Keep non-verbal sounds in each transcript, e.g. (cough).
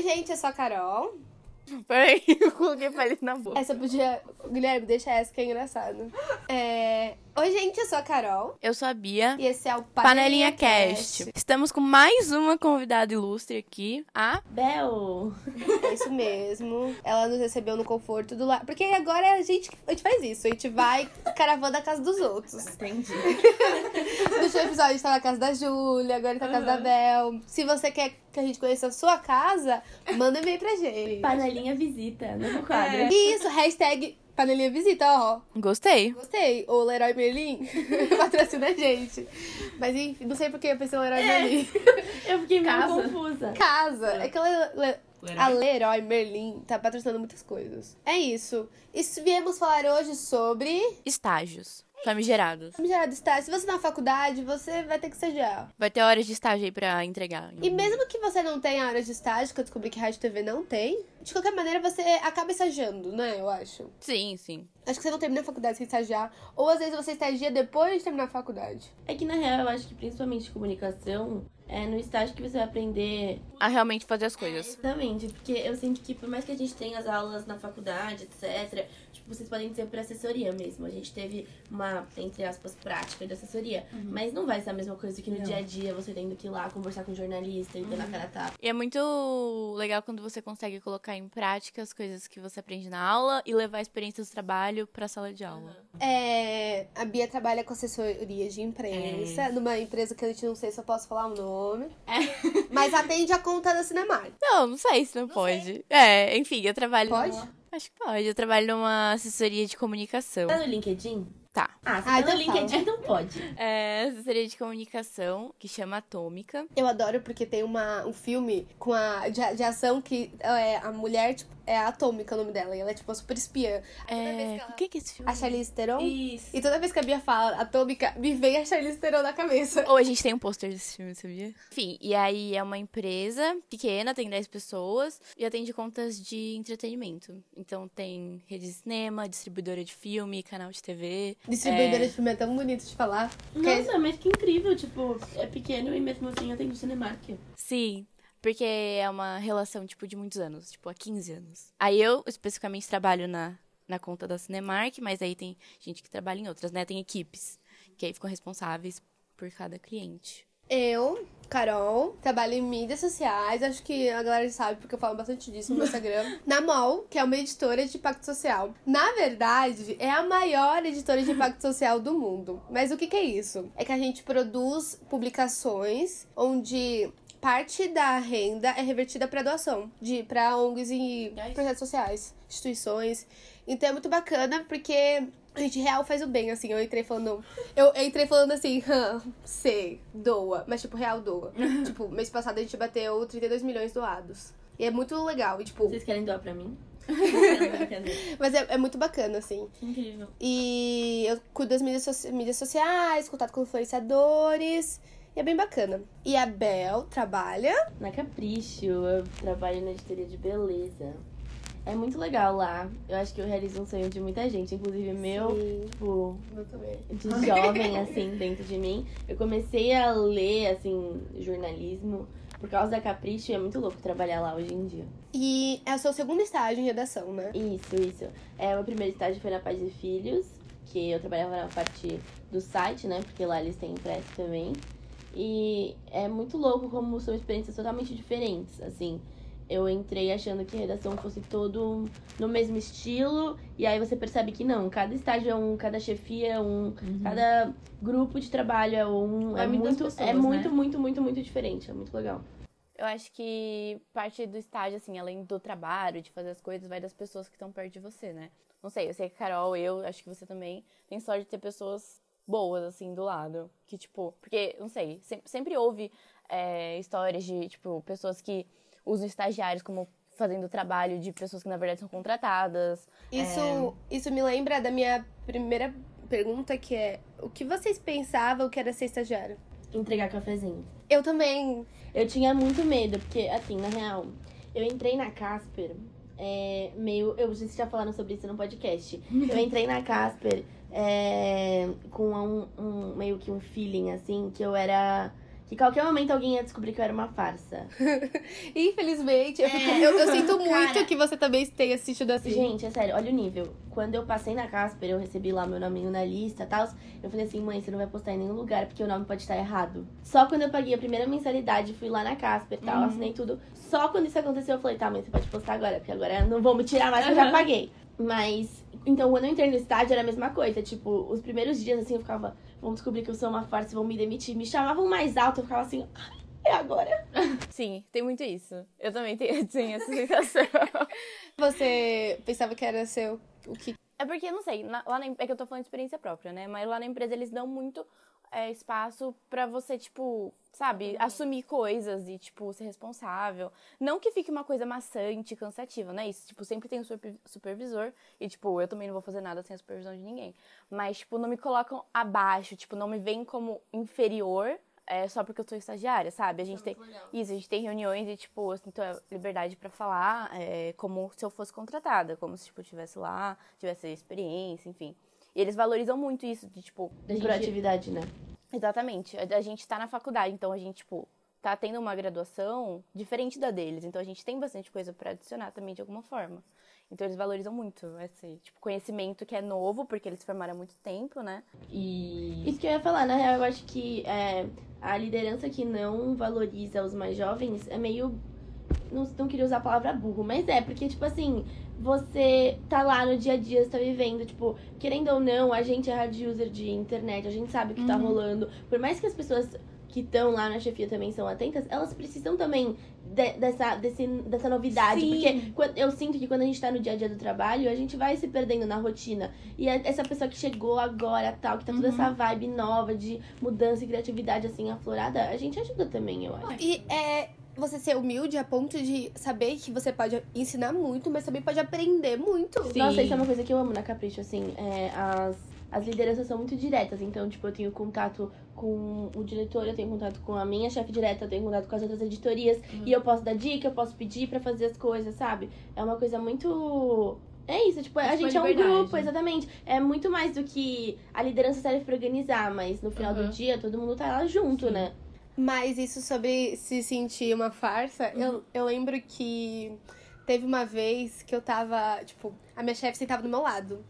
Oi, gente, eu sou a Carol. (laughs) Peraí, eu coloquei palito na boca. Essa podia. Guilherme, deixa essa que é engraçado. É... Oi, gente, eu sou a Carol. Eu sou a Bia. E esse é o Panelinha, Cast. Estamos com mais uma convidada ilustre aqui, a Bel. É (laughs) isso mesmo. Ela nos recebeu no conforto do lar. Porque agora a gente, a gente faz isso. A gente vai caravana da casa dos outros. Entendi. (laughs) No último episódio a gente tá na casa da Júlia, agora tá na casa da Bel. Se você quer que a gente conheça a sua casa, manda um e-mail pra gente. Panelinha visita, no quadro. Isso, hashtag panelinha visita, ó. Gostei. Gostei. O Leroy Merlin (laughs) patrocina a gente. Mas enfim, não sei porque eu pensei no Leroy Merlin. (laughs) Eu fiquei meio Casa. confusa. Casa. É que ela, Le- Leroy. a Leroy Merlin tá patrocinando muitas coisas. É isso. E viemos falar hoje sobre. Estágios. Famigerados. Gerado estágio. Se você tá na faculdade, você vai ter que estagiar. Vai ter horas de estágio aí pra entregar. E mesmo que você não tenha horas de estágio, que eu descobri que rádio e TV não tem, de qualquer maneira você acaba estagiando, né? Eu acho. Sim, sim. Acho que você não termina a faculdade sem estagiar. Ou às vezes você estagia depois de terminar a faculdade. É que na real eu acho que principalmente comunicação é no estágio que você vai aprender. A realmente fazer as coisas. Exatamente, porque eu sinto que por mais que a gente tenha as aulas na faculdade, etc., vocês podem dizer por assessoria mesmo. A gente teve uma, entre aspas, prática de assessoria. Mas não vai ser a mesma coisa que no Não. dia a dia você tendo que ir lá conversar com um jornalista e na cara a tapa. E é muito legal quando você consegue colocar em prática as coisas que você aprende na aula e levar a experiência do trabalho pra sala de aula. É, a Bia trabalha com assessoria de imprensa, numa empresa que a gente não sei se eu posso falar o nome. Mas atende a conta da Cinemark. Não, não sei se não, pode. É, enfim, eu trabalho. Pode? Acho que pode. Eu trabalho numa assessoria de comunicação. Tá no LinkedIn? Tá. Ah, se Ah, tá então no LinkedIn, então pode. É assessoria de comunicação que chama Atômica. Eu adoro porque tem uma, um filme com a, de, de ação que é, a mulher, tipo, é atômica o nome dela. E ela é, tipo, uma super espiã. Aí toda vez É. que ela- O que que é esse filme? A Charlize Theron. Isso. E toda vez que a Bia fala atômica, me vem a Charlize Theron na cabeça. Ou a gente tem um pôster desse filme, sabia? Enfim, e aí é uma empresa pequena, tem 10 pessoas e atende contas de entretenimento. Então tem rede de cinema, distribuidora de filme, canal de TV. Distribuidora É. de filme é tão bonito de falar. Nossa, mas que incrível, tipo, é pequeno e mesmo assim atende o Cinemark. Sim, porque é uma relação, tipo, de muitos anos, tipo, há 15 anos. Aí eu, especificamente, trabalho na, na conta da Cinemark, mas aí tem gente que trabalha em outras, né? Tem equipes que aí ficam responsáveis por cada cliente. Eu, Carol, trabalho em mídias sociais. Acho que a galera sabe, porque eu falo bastante disso no meu Instagram. (laughs) Na MOL, que é uma editora de impacto social. Na verdade, é a maior editora de impacto social do mundo. Mas o que, que é isso? É que a gente produz publicações onde parte da renda é revertida para doação, de para ONGs e Nice. projetos sociais, instituições. Então é muito bacana porque a gente real faz o bem, assim. Eu entrei falando. Eu entrei falando assim, sei, doa. Mas, tipo, real doa. (laughs) tipo, mês passado a gente bateu 32 milhões doados. E é muito legal. E, tipo, Vocês querem doar pra mim? (laughs) mas é, é muito bacana, assim. Incrível. E eu cuido das mídias, soci- mídias sociais, contato com influenciadores. E é bem bacana. E a Bel trabalha. Na Capricho, eu trabalho na editoria de beleza. É muito legal lá. Eu acho que eu realizo um sonho de muita gente, inclusive meu, Sim, tipo, de jovem, assim, dentro de mim. Eu comecei a ler, assim, jornalismo por causa da Capricho e é muito louco trabalhar lá hoje em dia. E é o seu segundo estágio em redação, né? Isso, isso. É, o meu primeiro estágio foi na Paz de Filhos, que eu trabalhava na parte do site, né? Porque lá eles têm impresso também. E é muito louco como são experiências totalmente diferentes, assim. Eu entrei achando que redação fosse todo no mesmo estilo, e aí você percebe que não, cada estágio é um, cada chefia é um, cada grupo de trabalho é um, Vai é muito, pessoas, é né? muito, muito, muito, muito diferente, é muito legal. Eu acho que parte do estágio, assim, além do trabalho, de fazer as coisas, vai das pessoas que estão perto de você, né? Não sei, eu sei que a Carol, eu, acho que você também tem sorte de ter pessoas boas, assim, do lado. Que, tipo, porque, não sei, sempre, sempre houve é, histórias de, tipo, pessoas que usam estagiários como fazendo trabalho de pessoas que, na verdade, são contratadas. Isso, isso me lembra da minha primeira pergunta, que é: o que vocês pensavam que era ser estagiário? Entregar cafezinho. Eu também. Eu tinha muito medo, porque, assim, na real, eu entrei na Casper, é, meio. Eu, vocês já falaram sobre isso no podcast. (laughs) Eu entrei na Casper é, com um, um- meio que um feeling, assim, que eu era. que qualquer momento alguém ia descobrir que eu era uma farsa. (laughs) Infelizmente, eu, fico- eu- eu sinto muito Cara. que você também tenha assistido assim. Gente, é sério, olha o nível. Quando eu passei na Casper, eu recebi lá meu nominho na lista e tal. Eu falei assim, mãe, você não vai postar em nenhum lugar porque o nome pode estar errado. Só quando eu paguei a primeira mensalidade, fui lá na Casper e tal, Uhum. assinei tudo. Só quando isso aconteceu, eu falei, tá, mãe, você pode postar agora, porque agora não vão me tirar mais que eu já Uhum. paguei. Mas, então, quando eu entrei no estádio, era a mesma coisa. Tipo, os primeiros dias, assim, eu ficava, vão descobrir que eu sou uma farsa, vão me demitir. Me chamavam mais alto, eu ficava assim, "Ai, é agora. (laughs) Sim, tem muito isso. Eu também tenho, (laughs) tenho essa sensação. (laughs) Você pensava que era seu o que É porque, não sei, na- lá na, é que eu tô falando de experiência própria, né? Mas lá na empresa eles dão muito é, espaço pra você, tipo, sabe, assumir coisas e, tipo, ser responsável. Não que fique uma coisa maçante, cansativa, não é isso? Tipo, sempre tem um super- supervisor e, tipo, eu também não vou fazer nada sem a supervisão de ninguém. Mas, tipo, não me colocam abaixo, tipo, não me veem como inferior. É, só porque eu sou estagiária, sabe? A gente tem. Isso, a gente tem reuniões e, tipo, eu sinto a liberdade pra falar é, como se eu fosse contratada, como se, tipo, eu estivesse lá, tivesse experiência, enfim. E eles valorizam muito isso, de, tipo, da gente... Proatividade, né? Exatamente. A, a gente tá na faculdade, então a gente, tipo, tá tendo uma graduação diferente da deles. Então a gente tem bastante coisa pra adicionar também de alguma forma. Então eles valorizam muito esse, tipo, conhecimento que é novo, porque eles se formaram há muito tempo, né? E. Isso que eu ia falar, na real, eu acho que é, a liderança que não valoriza os mais jovens é meio. Não, não queria usar a palavra burro, mas é, porque, tipo assim, você tá lá no dia a dia, você tá vivendo, tipo, querendo ou não, a gente é hard user de internet, a gente sabe o que tá rolando. Por mais que as pessoas que estão lá na chefia também são atentas, elas precisam também de- dessa, desse, dessa novidade. Sim. Porque eu sinto que quando a gente tá no dia a dia do trabalho, a gente vai se perdendo na rotina. E a- essa pessoa que chegou agora, tal, que tá toda essa vibe nova de mudança e criatividade, assim, aflorada, a gente ajuda também, eu acho. E é você ser humilde a ponto de saber que você pode ensinar muito, mas também pode aprender muito. Sim. Nossa, isso é uma coisa que eu amo na Capricho, assim, é, as, as lideranças são muito diretas, então, tipo, eu tenho contato com o diretor, eu tenho contato com a minha chefe direta, eu tenho contato com as outras editorias, e eu posso dar dica, eu posso pedir pra fazer as coisas, sabe? É uma coisa muito... É isso, tipo, a gente é um liberdade. grupo, exatamente. É muito mais do que a liderança serve pra organizar, mas no final do Uhum. dia todo mundo tá lá junto, Sim. né? Mas isso sobre se sentir uma farsa, eu, eu lembro que teve uma vez que eu tava, tipo, a minha chefe sentava do meu lado.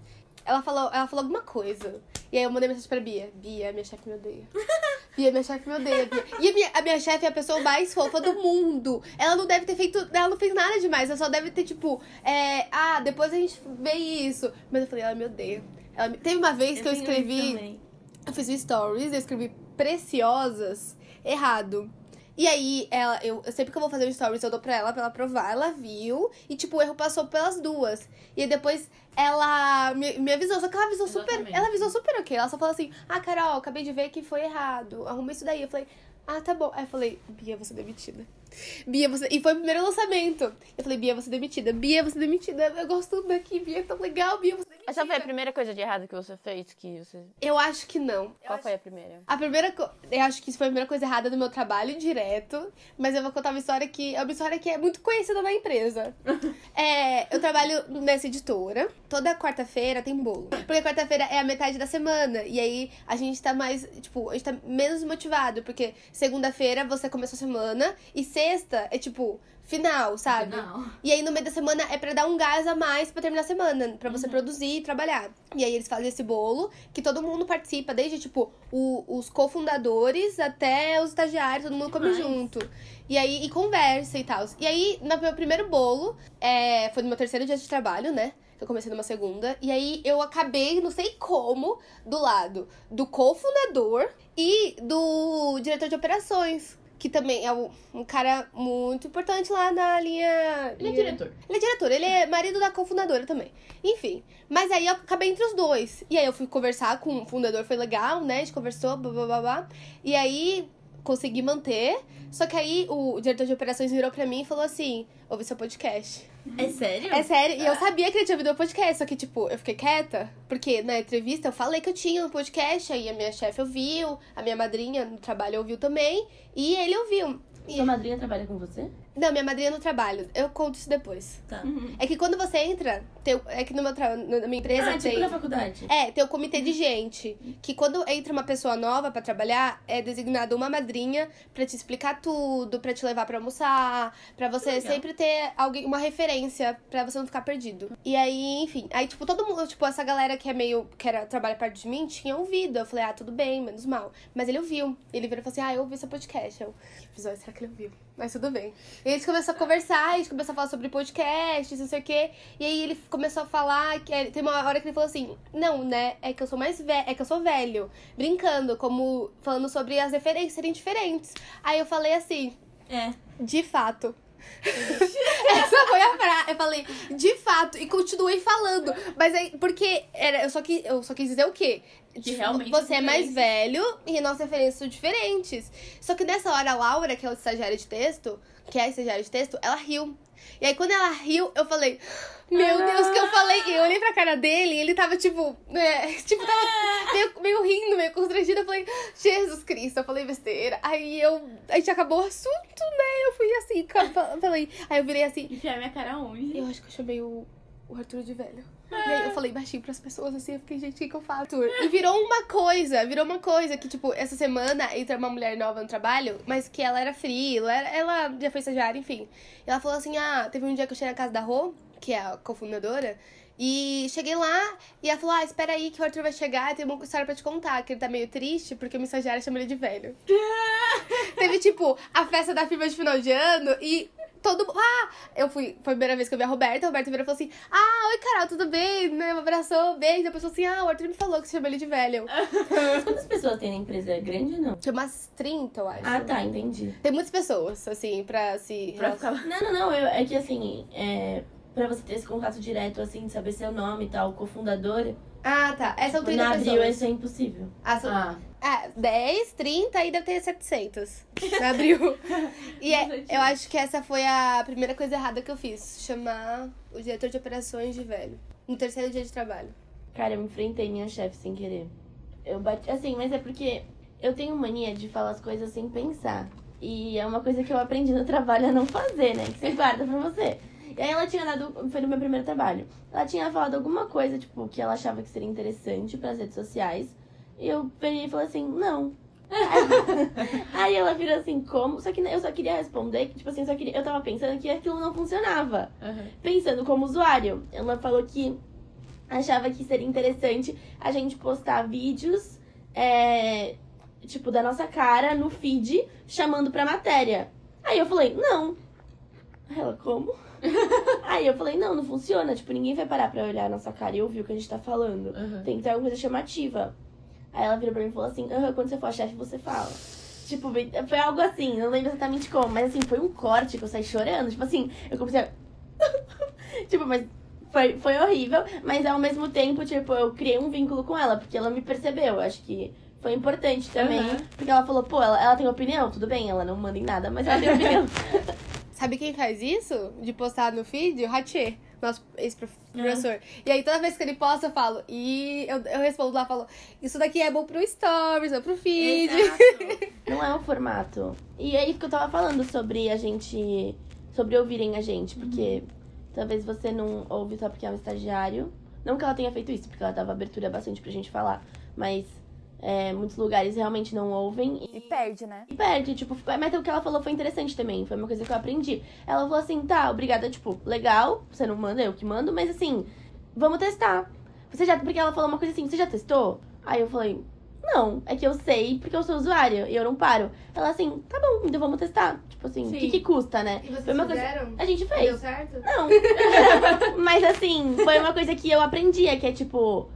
Ela falou, ela falou alguma coisa. E aí eu mandei mensagem pra Bia. Bia, minha chefe me odeia. (laughs) Bia, minha chefe me odeia, Bia. E a minha, a minha chefe é a pessoa mais fofa do mundo. Ela não deve ter feito. Ela não fez nada demais. Ela só deve ter, tipo, é, ah, depois a gente vê isso. Mas eu falei, ela me odeia. Ela me- Teve uma vez que eu tenho isso escrevi. Eu fiz um stories, eu escrevi preciosas errado. E aí, ela, eu, sempre que eu vou fazer um stories, eu dou pra ela pra ela provar. Ela viu e, tipo, o erro passou pelas duas. E aí depois ela me, me avisou, só que ela avisou super. Exatamente. Ela avisou super ok. Ela só falou assim: Ah, Carol, acabei de ver que foi errado. Arruma isso daí. Eu falei, ah, tá bom. Aí eu falei, Bia, você é demitida. Bia, você. E foi o primeiro lançamento. Eu falei, Bia, você é demitida. Bia, você é demitida. Eu gosto tudo daqui, Bia, é tão legal, Bia, você é demitida. Essa foi a primeira coisa de errado que você fez? Que você... Eu acho que não. Qual foi a primeira? A primeira co... Eu acho que isso foi a primeira coisa errada do meu trabalho direto. Mas eu vou contar uma história que é uma história que é muito conhecida na empresa. (laughs) é, eu trabalho nessa editora. Toda quarta-feira tem bolo. Porque quarta-feira é a metade da semana. E aí a gente tá mais. Tipo, a gente tá menos motivado. Porque segunda-feira você começou a semana. E sexta é tipo. Final, sabe? Não. E aí no meio da semana é pra dar um gás a mais pra terminar a semana, pra você produzir e trabalhar. E aí eles fazem esse bolo que todo mundo participa, desde tipo o- os cofundadores até os estagiários, todo mundo come junto. E aí e conversa e tal. E aí no meu primeiro bolo, é, foi no meu terceiro dia de trabalho, né? Eu comecei numa segunda. E aí eu acabei, não sei como, do lado do cofundador e do diretor de operações. Que também é um cara muito importante lá na linha. Ele é diretor. ele é diretor, ele é marido da cofundadora também. Enfim. Mas aí eu acabei entre os dois. E aí eu fui conversar com o fundador, foi legal, né? A gente conversou, blá blá blá blá. E aí consegui manter. Só que aí o diretor de operações virou pra mim e falou assim: ouvi seu podcast. É sério? É sério, e eu sabia que ele tinha ouvido o podcast, só que, tipo, eu fiquei quieta, porque na entrevista eu falei que eu tinha um podcast, aí a minha chefe ouviu, a minha madrinha no trabalho ouviu também, e ele ouviu. E- Sua madrinha trabalha com você? Não, minha madrinha no trabalho. Eu conto isso depois. Tá. É que quando você entra, tem, é que no meu tra... na minha empresa Ah, tem. tipo na faculdade. É, tem o comitê de gente. Que quando entra uma pessoa nova pra trabalhar, é designada uma madrinha pra te explicar tudo, pra te levar pra almoçar, pra você Legal. sempre ter alguém, uma referência pra você não ficar perdido. E aí, enfim, aí, tipo, todo mundo, tipo, essa galera que é meio, que era, trabalha perto de mim, tinha ouvido. Eu falei, ah, tudo bem, menos mal. Mas ele ouviu. Ele virou e falou assim, ah, eu ouvi seu podcast. Eu, episódio será que ele ouviu? Mas tudo bem. E a gente começou a conversar, a gente começou a falar sobre podcasts, não sei o quê. E aí ele começou a falar que ele- tem uma hora que ele falou assim: "Não, né? É que eu sou mais velho, é que eu sou velho", brincando, como falando sobre as referências serem diferentes. Aí eu falei assim: É. "De fato". (laughs) Essa foi a frase. Eu falei, de fato, e continuei falando. Mas aí, porque era, eu, só quis, eu só quis dizer o quê? Que realmente Você é mais velho e nossas referências são diferentes. Só que nessa hora, a Laura, que é o estagiário de texto, que é a estagiária de texto, ela riu. E aí, quando ela riu, eu falei, meu Deus, que eu falei. Eu olhei pra cara dele e ele tava, tipo, né, (laughs) tipo, tava meio, meio rindo, meio constrangido. Eu falei, Jesus Cristo, eu falei besteira. Aí eu, a gente acabou o assunto, né? Eu fui assim, falei. Aí eu virei assim, Enfiar minha cara onde? eu acho que eu chamei o, o Arthur de velho. E aí eu falei baixinho pras pessoas, assim, eu fiquei, gente, o que, que eu? Arthur? E virou uma coisa, virou uma coisa que, tipo, essa semana entra uma mulher nova no trabalho, mas que ela era free, ela, era- ela já foi estagiária, enfim. E ela falou assim, ah, teve um dia que eu cheguei na casa da Rô, que é a cofundadora, e cheguei lá e ela falou, ah, espera aí que o Arthur vai chegar, tem uma história pra te contar, que ele tá meio triste porque o estagiária chama ele de velho. (laughs) Teve, tipo, a festa da firma de final de ano e todo mundo. Ah! Eu fui. Foi a primeira vez que eu vi a Roberta. A Roberta virou e falou assim: Ah, oi, Carol, tudo bem? Né? Me abraçou, beijo. Depois falou assim: Ah, o Arthur me falou que você chama ele de velho. (laughs) Quantas pessoas tem na empresa? É grande ou não? Tinha umas 30, eu acho. Ah, tá, entendi. Tem muitas pessoas, assim, pra se. Pra ficar... Não, não, não. Eu, é que assim, é, pra você ter esse contato direto, assim, de saber seu nome e tal, cofundadora, Ah, tá. Essas são 30 na abril pessoas. isso é impossível. Ah, são... Ah, É, 10, 30 e deve ter 700 em abril. (laughs) e é, eu acho que essa foi a primeira coisa errada que eu fiz. Chamar o diretor de operações de velho. No terceiro dia de trabalho. Cara, eu enfrentei minha chefe sem querer. Eu bati. Assim, mas é porque eu tenho mania de falar as coisas sem pensar. E é uma coisa que eu aprendi no trabalho a não fazer, né? Que você guarda pra você. E aí ela tinha dado. Foi no meu primeiro trabalho. Ela tinha falado alguma coisa, tipo, que ela achava que seria interessante pras redes sociais. E eu peguei e falei assim, não. (laughs) Aí ela virou assim, como? Só que eu só queria responder que, tipo assim, eu só queria. Eu tava pensando que aquilo não funcionava aham. pensando como usuário. Ela falou que achava que seria interessante a gente postar vídeos, é, tipo, da nossa cara no feed, chamando pra matéria. Aí eu falei, não. Aí ela, como? (laughs) Aí eu falei, não, não funciona. Tipo, ninguém vai parar pra olhar a nossa cara e ouvir o que a gente tá falando. Aham. Tem que ter alguma coisa chamativa. Aí ela virou pra mim e falou assim, aham, quando você for chefe, você fala. Tipo, foi algo assim, não lembro exatamente como, mas assim, foi um corte que eu saí chorando. Tipo assim, eu comecei a. (laughs) tipo, mas foi, foi horrível, mas ao mesmo tempo, tipo, eu criei um vínculo com ela, porque ela me percebeu. Eu acho que foi importante também. Aham. Porque ela falou, pô, ela, ela tem opinião, tudo bem, ela não manda em nada, mas ela tem opinião. (laughs) Sabe quem faz isso? De postar no feed? O Ratchê, nosso ex-professor. E aí, toda vez que ele posta, eu falo. E eu, eu respondo lá, falo: Isso daqui é bom pro Stories, não pro feed. Exato. (laughs) Não é o formato. E é isso que eu tava falando sobre a gente. Sobre ouvirem a gente, porque talvez você não ouve só porque é um estagiário. Não que ela tenha feito isso, porque ela dava abertura bastante pra gente falar. Mas é, muitos lugares realmente não ouvem E perde, né? e perde. Tipo, mas o que ela falou foi interessante também. Foi uma coisa que eu aprendi. Ela falou assim: tá, obrigada, tipo, legal, você não manda, eu que mando, mas assim, vamos testar. Você já. Porque ela falou uma coisa assim: você já testou? Aí eu falei: não, é que eu sei porque eu sou usuária e eu não paro. Ela assim: tá bom, então vamos testar. Tipo assim, o que, que custa, né? E vocês Foi uma coisa- fizeram? A gente Deu fez. certo? Não. (laughs) Mas assim, foi uma coisa que eu aprendi, é que é tipo.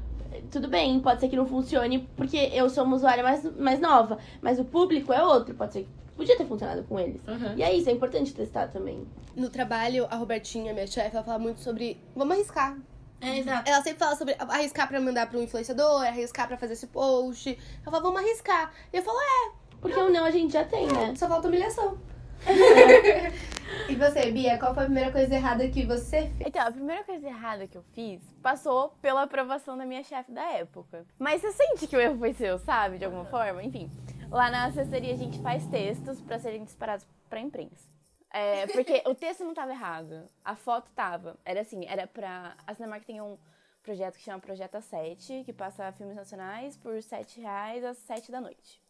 Tudo bem, pode ser que não funcione, porque eu sou uma usuária mais, mais nova. Mas o público é outro, pode ser que podia ter funcionado com eles. Aham. E é isso, é importante testar também. No trabalho, a Robertinha, minha chefe, ela fala muito sobre. Vamos arriscar. É, exato. Ela sempre fala sobre arriscar pra mandar pra um influenciador, arriscar pra fazer esse post. Ela fala, vamos arriscar. E eu falo, é, Porque o não a gente já tem, né? só falta humilhação. (laughs) e você, Bia, qual foi a primeira coisa errada que você fez? Então, a primeira coisa errada que eu fiz passou pela aprovação da minha chefe da época. Mas você sente que o erro foi seu, sabe? De alguma forma? Enfim, lá na assessoria a gente faz textos pra serem disparados pra imprensa. É, porque o texto não tava errado. A foto tava. Era assim, era pra. A Cinemark tem um projeto que chama Projeto 7, que passa filmes nacionais por 7 reais às 7 da noite.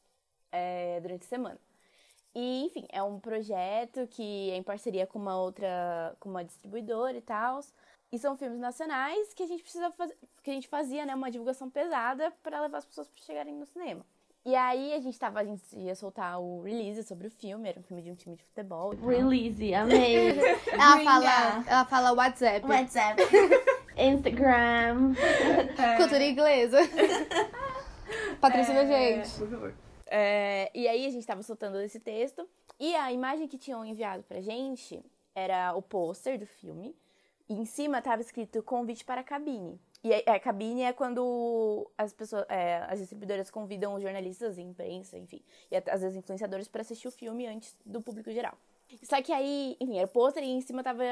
é, durante a semana. E, enfim, é um projeto que é em parceria com uma outra, com uma distribuidora e tal. E são filmes nacionais que a gente precisa fazer, que a gente fazia, né, uma divulgação pesada para levar as pessoas para chegarem no cinema. E aí a gente tava, a gente ia soltar o release sobre o filme, era um filme de um time de futebol. Release, amei. (laughs) Ela fala, ela fala WhatsApp. WhatsApp. (laughs) Instagram. Cultura inglesa. (laughs) Patrocina a É, gente. Por favor. É, e aí a gente tava soltando esse texto. E a imagem que tinham enviado pra gente era o pôster do filme. E em cima tava escrito convite para a cabine. E a, a cabine é quando as pessoas, é, as distribuidoras convidam os jornalistas, imprensa, enfim, e às vezes influenciadores para assistir o filme antes do público geral. Só que aí, enfim, era o pôster e em cima tava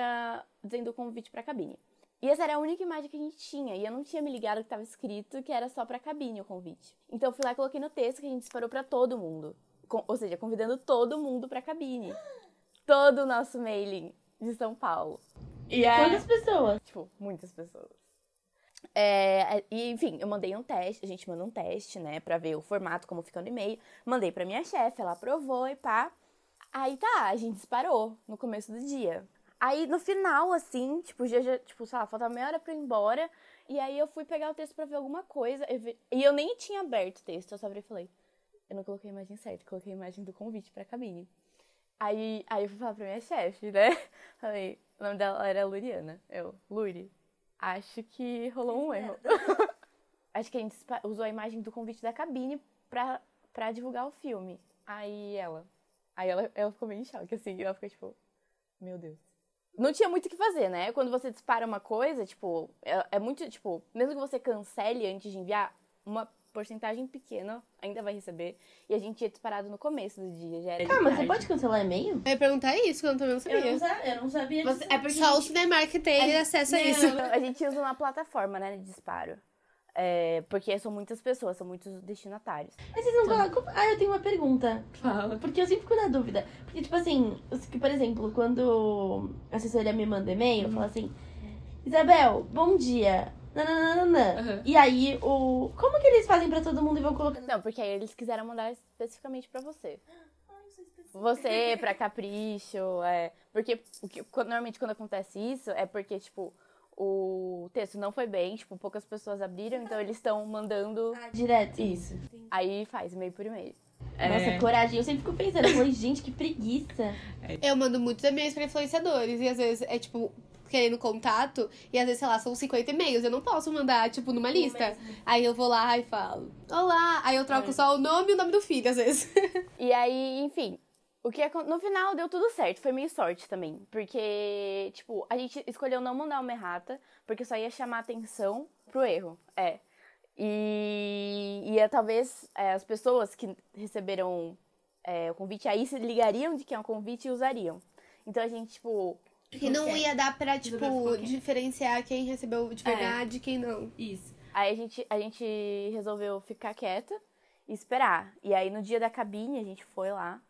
dizendo convite para a cabine. E essa era a única imagem que a gente tinha. E eu não tinha me ligado que tava escrito que era só pra cabine o convite. Então eu fui lá e coloquei no texto que a gente disparou pra todo mundo. Com- ou seja, convidando todo mundo pra cabine. (gasps) Todo o nosso mailing de São Paulo. E aí, Quantas pessoas? Tipo, muitas pessoas. É, e, enfim, eu mandei um teste, a gente manda um teste, né, pra ver o formato, como fica no e-mail. Mandei pra minha chefe, ela aprovou e pá. Aí tá, a gente disparou no começo do dia. Aí no final, assim, tipo, já, já tipo, sei lá, faltava meia hora pra eu ir embora. E aí eu fui pegar o texto pra ver alguma coisa. eu vi- E eu nem tinha aberto o texto, eu só abri e falei. Eu não coloquei a imagem certa, coloquei a imagem do convite pra cabine. Aí, aí eu fui falar pra minha chefe, né? (laughs) Falei, o nome dela era Luriana. Eu, Luri, acho que rolou um erro. (laughs) acho que a gente usou a imagem do convite da cabine pra, pra divulgar o filme. Aí ela. Aí ela, ela ficou meio em choque, assim. E ela ficou tipo, meu Deus. Não tinha muito o que fazer, né? Quando você dispara uma coisa, tipo, é, é muito, tipo, mesmo que você cancele antes de enviar, uma porcentagem pequena ainda vai receber. E a gente tinha disparado no começo do dia, já era Ah, mas você pode cancelar e-mail? Eu ia perguntar isso, que eu também não eu sabia. não, sa- eu não sabia é porque só o Cinemark tem acesso a Não, isso. A gente usa uma plataforma, né, de disparo. É, porque são muitas pessoas, são muitos destinatários. Mas vocês não colocam. Ah, eu tenho uma pergunta. Fala. Porque eu sempre fico na dúvida. Porque, tipo assim, por exemplo, quando a assessoria me manda e-mail, fala assim: Isabel, bom dia. Nananana. Uhum. E aí, o. Como que eles fazem pra todo mundo e vão colocando. Não, porque aí eles quiseram mandar especificamente pra você. (gasps) Você, pra capricho, é. Porque o que- quando- normalmente quando acontece isso é porque, tipo, o texto não foi bem, tipo, poucas pessoas abriram, então eles estão mandando. Ah, direto. Isso. Aí faz e-mail por e-mail. Nossa, É. coragem. Eu sempre fico pensando, falei, gente, que preguiça. Eu mando muitos e-mails pra influenciadores. E às vezes é tipo, querendo contato. E às vezes, sei lá, são 50 e-mails. Eu não posso mandar, tipo, numa lista. Aí eu vou lá e falo, olá. Aí eu troco só o nome e o nome do filho, às vezes. E aí, enfim, o que acon- no final deu tudo certo, foi meio sorte também, porque tipo, a gente escolheu não mandar uma errata, porque só ia chamar atenção pro erro. É. E ia talvez é, as pessoas que receberam é, o convite aí se ligariam de que é um convite e usariam. Então a gente, tipo, E não ia dar pra, tipo, diferenciar quem recebeu de verdade e quem não. Isso. aí a gente, a gente resolveu ficar quieta e esperar. E aí no dia da cabine a gente foi lá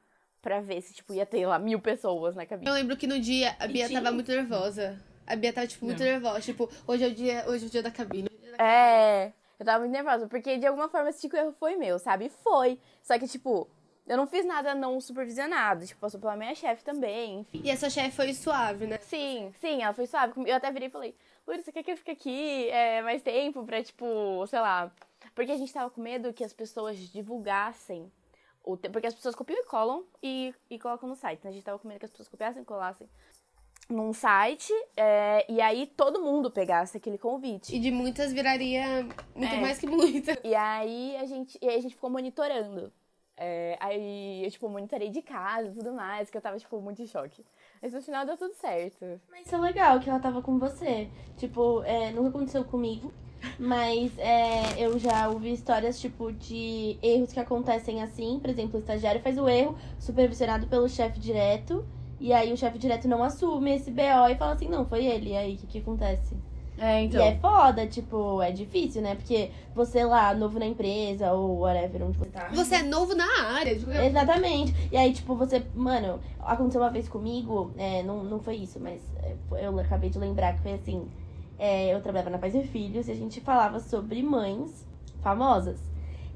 pra ver se, tipo, ia ter lá mil pessoas na cabine. Eu lembro que no dia a Bia tinha- tava muito nervosa. A Bia tava, tipo, muito Não. nervosa. Tipo, hoje é o dia, hoje é o dia da cabine. É, eu tava muito nervosa, porque de alguma forma esse tipo erro foi meu, sabe? Foi. Só que, tipo, eu não fiz nada não supervisionado. Tipo, passou pela minha chefe também, enfim. E essa chefe foi suave, né? Sim, sim, ela foi suave. Eu até virei e falei, Luri, você quer que eu fique aqui é, mais tempo pra, tipo, sei lá. Porque a gente tava com medo que as pessoas divulgassem. O te... Porque as pessoas copiam e colam e, e colocam no site. né? A gente tava com medo que as pessoas copiassem e colassem num site. é, e aí todo mundo pegasse aquele convite. E de muitas viraria muito É. mais que muita. E aí a gente, e aí a gente ficou monitorando. É, aí eu, tipo, monitorei de casa e tudo mais, que eu tava, tipo, muito em choque. Mas no final deu tudo certo. Mas isso é legal que ela tava com você. Tipo, é, nunca aconteceu comigo. Mas é, eu já ouvi histórias, tipo, de erros que acontecem assim. Por exemplo, o estagiário faz o erro, supervisionado pelo chefe direto. E aí o chefe direto não assume esse BO e fala assim, não, foi ele. E aí, o que, que acontece? É, E é foda, tipo, é difícil, né? Porque você lá, novo na empresa, ou whatever, onde você tá. Você é novo na área. tipo, Exatamente. E aí, tipo, você. Mano, aconteceu uma vez comigo, é, não, não foi isso, mas é, eu acabei de lembrar que foi assim. É, eu trabalhava na Paz e Filhos e a gente falava sobre mães famosas.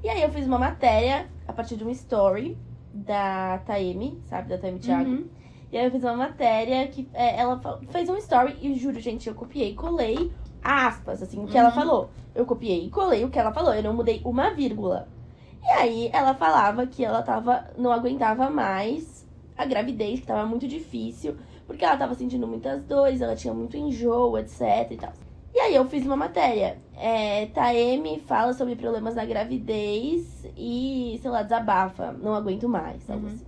E aí eu fiz uma matéria a partir de uma story da Taeme, sabe? Da Taeme Thiago. Uhum. E aí eu fiz uma matéria que é, ela fez um story e juro, gente, eu copiei e colei aspas, assim, o que ela falou. Eu copiei e colei o que ela falou, eu não mudei uma vírgula. E aí ela falava que ela tava, não aguentava mais a gravidez, que tava muito difícil, porque ela tava sentindo muitas dores, ela tinha muito enjoo, etc e tal. E aí eu fiz uma matéria. É, Taeme fala sobre problemas na gravidez e, sei lá, desabafa. Não aguento mais, algo Uhum. assim.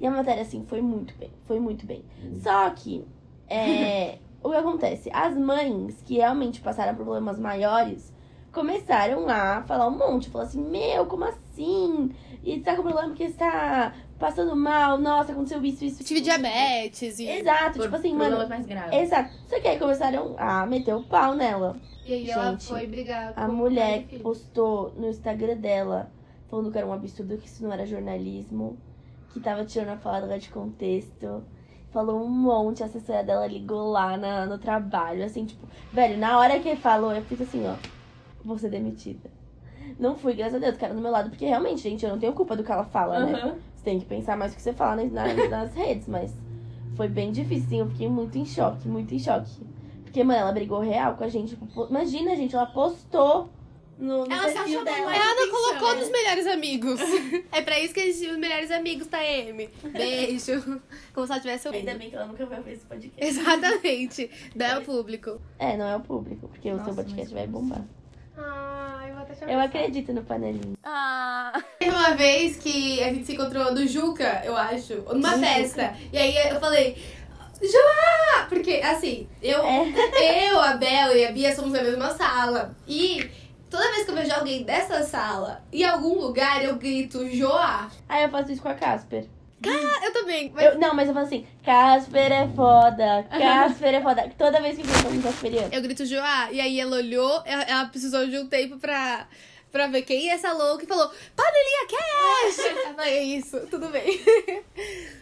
E a matéria, assim, foi muito bem. Foi muito bem. Só que, é, (laughs) o que acontece? As mães que realmente passaram problemas maiores começaram a falar um monte. Falar assim, meu, como assim? E tá com problema porque está passando mal. Nossa, aconteceu isso, isso. Tive diabetes e. Exato, tipo assim, mano. mais graves. Exato. Só que aí começaram a meter o pau nela. E aí ela Gente, foi brigar com A mulher postou no Instagram dela, falando que era um absurdo, que isso não era jornalismo, que tava tirando a fala dela de contexto. Falou um monte, a assessora dela ligou lá na, no trabalho, assim, tipo, velho, na hora que ele falou, eu fiz assim, ó, vou ser demitida. Não fui, graças a Deus, cara do meu lado, porque realmente, gente, eu não tenho culpa do que ela fala, né? Você tem que pensar mais o que você fala nas, (laughs) nas, redes, mas foi bem difícil, sim, eu fiquei muito em choque, muito em choque. Porque, mano, ela brigou real com a gente. tipo, Imagina, gente, ela postou no, no Ela se perfil achou dela. Ela não colocou né? nos melhores amigos. (laughs) é pra isso que eles tinham os melhores amigos, tá, Amy? Beijo. Como se ela tivesse ouvido. Ainda bem que ela nunca vai ver esse podcast. Exatamente. Bel público. É, não é o público, porque o Nossa, seu podcast mas vai bombar. Ai, eu acredito no panelinho. Ah, Teve uma vez que a gente se encontrou no Juca, eu acho, numa No festa. E aí eu falei, Joá! Porque, assim, eu, É. eu, a Bel e a Bia somos da mesma sala. E toda vez que eu vejo alguém dessa sala, em algum lugar, eu grito Joá. Aí eu faço isso com a Casper. Ah, eu também. Mas Eu, não, mas eu falo assim, Casper é foda, (laughs) Casper é foda. Toda vez que eu vejo um casperiano. eu grito Joá. E aí ela olhou, ela, ela precisou de um tempo pra, pra ver quem é essa louca e falou, Panelinha Cash! (laughs) é isso, tudo bem. (laughs)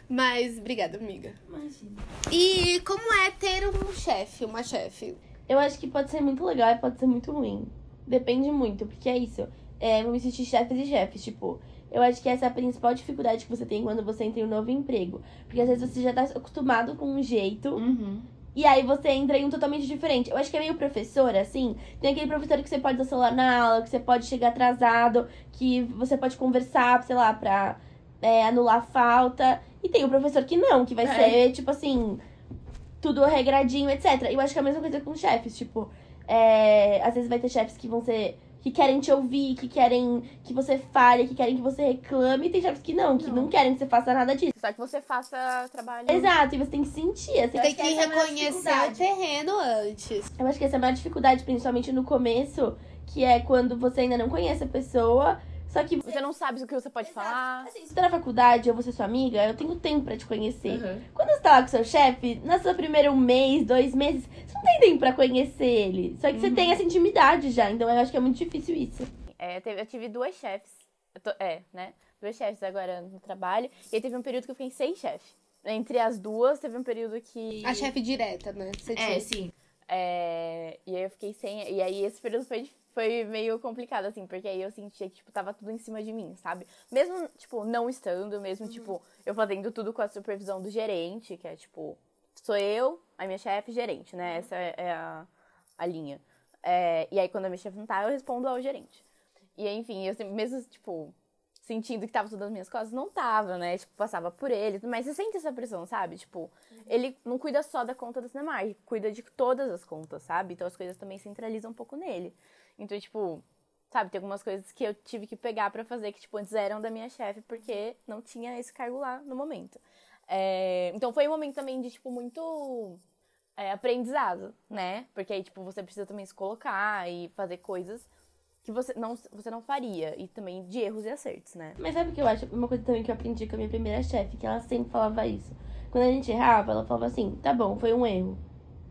Mas, obrigada, amiga. Imagina. E como é ter um chefe, uma chefe? Eu acho que pode ser muito legal e pode ser muito ruim. Depende muito, porque é isso. É, vamos existir chefes e chefes, tipo. Eu acho que essa é a principal dificuldade que você tem quando você entra em um novo emprego. Porque às vezes você já tá acostumado com um jeito uhum. e aí você entra em um totalmente diferente. Eu acho que é meio professor, assim. Tem aquele professor que você pode dar celular na aula, que você pode chegar atrasado, que você pode conversar, sei lá, pra é, anular falta. E tem o professor que não, que vai É. ser, tipo assim, tudo regradinho, etc. Eu acho que é a mesma coisa com chefes, tipo, é, às vezes vai ter chefes que vão ser. Que querem te ouvir, que querem que você fale, que querem que você reclame, e tem chefes que não, que não, Não. querem que você faça nada disso. Só que você faça trabalho. Exato, e você tem que sentir. Você tem que essa é reconhecer o terreno antes. Eu acho que essa é a maior dificuldade, principalmente no começo, que é quando você ainda não conhece a pessoa, só que Você não sabe o que você pode falar. Assim, se você tá na faculdade, eu vou ser sua amiga, eu tenho tempo pra te conhecer. Uhum. Quando você tá lá com seu chefe, no seu primeiro mês, dois meses, você não tem tempo pra conhecer ele. Só que você tem essa intimidade já, então eu acho que é muito difícil isso. É, teve- eu tive duas chefes. Eu tô- é, né? Duas chefes agora no trabalho. E aí teve um período que eu fiquei sem chefe. Entre as duas, teve um período que. A chefe direta, né? Você É, tinha. sim. É, e aí eu fiquei sem. E aí esse período foi, foi meio complicado, assim, porque aí eu sentia que, tipo, tava tudo em cima de mim, sabe? Mesmo, tipo, não estando, mesmo, tipo, eu fazendo tudo com a supervisão do gerente, que é, tipo, sou eu, a minha chefe, gerente, né? Essa é é a, a linha. É, e aí quando a minha chefe não tá, eu respondo ao gerente. E enfim, eu sempre, mesmo, tipo, sentindo que tava tudo nas minhas costas, não tava, né? Tipo, passava por ele, mas você sente essa pressão, sabe? Tipo, ele não cuida só da conta da Cinemark, cuida de todas as contas, sabe? Então as coisas também centralizam um pouco nele. Então, tipo, sabe, tem algumas coisas que eu tive que pegar pra fazer que, tipo, antes eram da minha chefe, porque não tinha esse cargo lá no momento. É, então foi um momento também de, tipo, muito é, aprendizado, né? Porque aí, tipo, você precisa também se colocar e fazer coisas que você não, você não faria. E também de erros e acertos, né? Mas sabe o que eu acho? Uma coisa também que eu aprendi com a minha primeira chefe, que ela sempre falava isso. Quando a gente errava, ela falava assim, tá bom, foi um erro.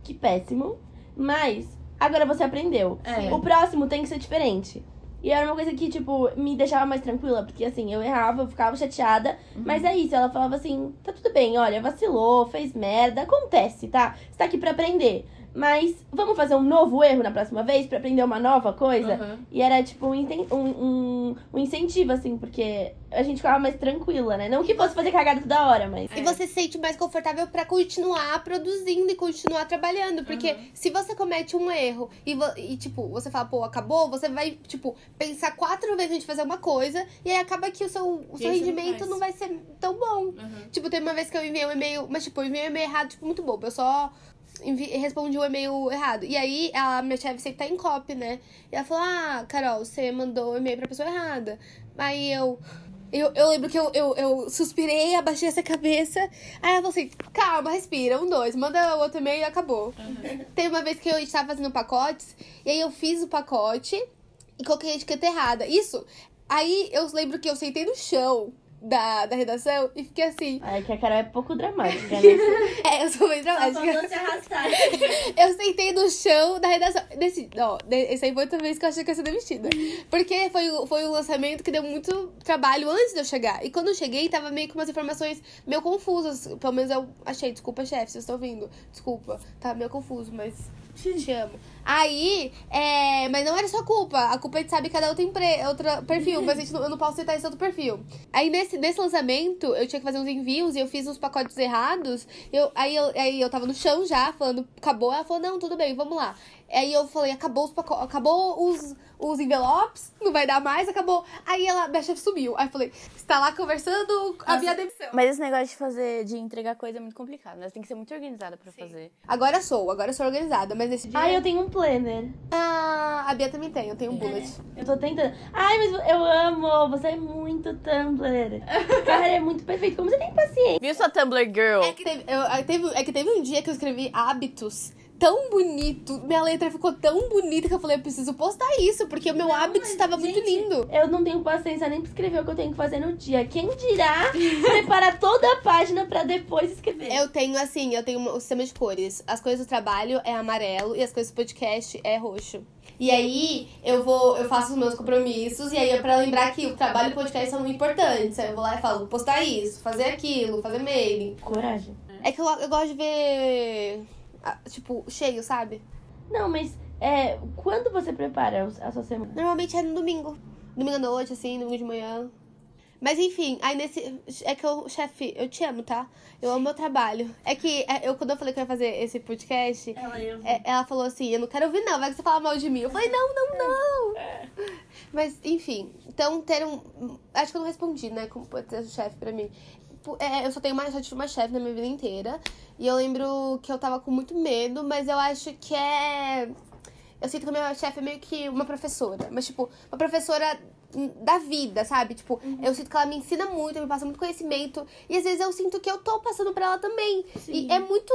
Que péssimo. Mas agora você aprendeu. É. O próximo tem que ser diferente. E era uma coisa que, tipo, me deixava mais tranquila, porque assim, eu errava, eu ficava chateada, mas é isso, ela falava assim, tá tudo bem, olha, vacilou, fez merda, acontece, tá? Você tá aqui pra aprender. Mas vamos fazer um novo erro na próxima vez pra aprender uma nova coisa? Uhum. E era tipo um, um, um, incentivo, assim, porque a gente ficava mais tranquila, né? Não que fosse fazer cagada toda hora, mas. E você se sente mais confortável pra continuar produzindo e continuar trabalhando. Porque se você comete um erro e, e, tipo, você fala, pô, acabou, você vai, tipo, pensar quatro vezes antes de fazer uma coisa e aí acaba que o seu, o seu não rendimento faz. não vai ser tão bom. Uhum. Tipo, teve uma vez que eu enviei um e-mail, mas tipo, eu enviei um e-mail errado, tipo, muito bobo. Eu só respondi o e-mail errado. E aí, a minha chefe sempre tá em copy, né? E ela falou, ah, Carol, você mandou o e-mail pra pessoa errada. Aí eu... Eu, eu lembro que eu, eu, eu suspirei, abaixei essa cabeça. Aí ela falou assim, calma, respira, um, dois, manda o outro e-mail e acabou. Teve uma vez que eu estava fazendo pacotes, e aí eu fiz o pacote e coloquei a etiqueta errada. Isso. Aí eu lembro que eu sentei no chão da, da redação e fiquei assim. Ai, que a Carol é pouco dramática, né? (laughs) É, eu sou bem Só dramática. faltou se arrastar. (laughs) Eu sentei no chão da redação. Desse, ó, de- esse aí foi outra vez que eu achei que ia ser demitida. Porque foi, foi um lançamento que deu muito trabalho antes de eu chegar. E quando eu cheguei, tava meio com umas informações meio confusas. Pelo menos eu achei. Desculpa, chefe, vocês estão ouvindo. Desculpa. Tá meio confuso, mas te amo. Aí, é, mas não era só culpa. A culpa a gente sabe que cada outro, empre, outro perfil, mas a gente não, eu não posso citar esse outro perfil. Aí nesse, nesse lançamento, eu tinha que fazer uns envios e eu fiz uns pacotes errados. Eu, aí, eu, aí eu tava no chão já, falando, acabou. Ela falou, não, tudo bem, vamos lá. Aí eu falei, acabou os pacotes, acabou os, os envelopes, não vai dar mais, acabou. Aí ela, minha chefe sumiu. Aí eu falei, está lá conversando a minha demissão. Mas esse negócio de fazer, de entregar coisa é muito complicado, né? Você tem que ser muito organizada pra fazer. Agora sou, agora sou organizada, mas nesse dia. Ai, eu tenho um planner. Ah, a Bia também tem, eu tenho um bullet. Eu tô tentando. Ai, mas eu amo! Você é muito Tumblr. (laughs) Cara, é muito perfeito. Como você tem paciência? Viu sua Tumblr Girl? É que, teve, eu- é, teve, é que teve um dia que eu escrevi hábitos tão bonito, minha letra ficou tão bonita que eu falei, eu preciso postar isso, porque o meu hábito mas, estava muito gente, lindo. Eu não tenho paciência nem pra escrever o que eu tenho que fazer no dia. Quem dirá (laughs) preparar toda a página pra depois escrever? Eu tenho, assim, eu tenho um sistema de cores. As coisas do trabalho é amarelo e as coisas do podcast é roxo. E aí, eu vou, eu faço os meus compromissos, e aí é pra lembrar que o trabalho e o podcast são importantes. Aí eu vou lá e falo, postar isso, fazer aquilo, fazer mailing. Coragem. É que eu, eu gosto de ver, tipo, cheio, sabe? Não, mas é, quando você prepara a sua semana? Normalmente é no domingo. Domingo à noite, assim, domingo de manhã. Mas enfim, aí nesse. É que eu, chefe, eu te amo, tá? Eu amo meu trabalho. É que é, eu, quando eu falei que eu ia fazer esse podcast, Ela é, ela falou assim: eu não quero ouvir, não, vai que você fala mal de mim. Eu falei: não, não, não. Mas, enfim, então ter um. Acho que eu não respondi, né? Como pode ser chefe pra mim. Pu- é, eu só tenho uma, só tive uma chefe na minha vida inteira. E eu lembro que eu tava com muito medo, mas eu acho que é. Eu sinto que a minha chefe é meio que uma professora. Mas, tipo, uma professora da vida, sabe? Tipo, eu sinto que ela me ensina muito, me passa muito conhecimento. E às vezes eu sinto que eu tô passando pra ela também. E é muito.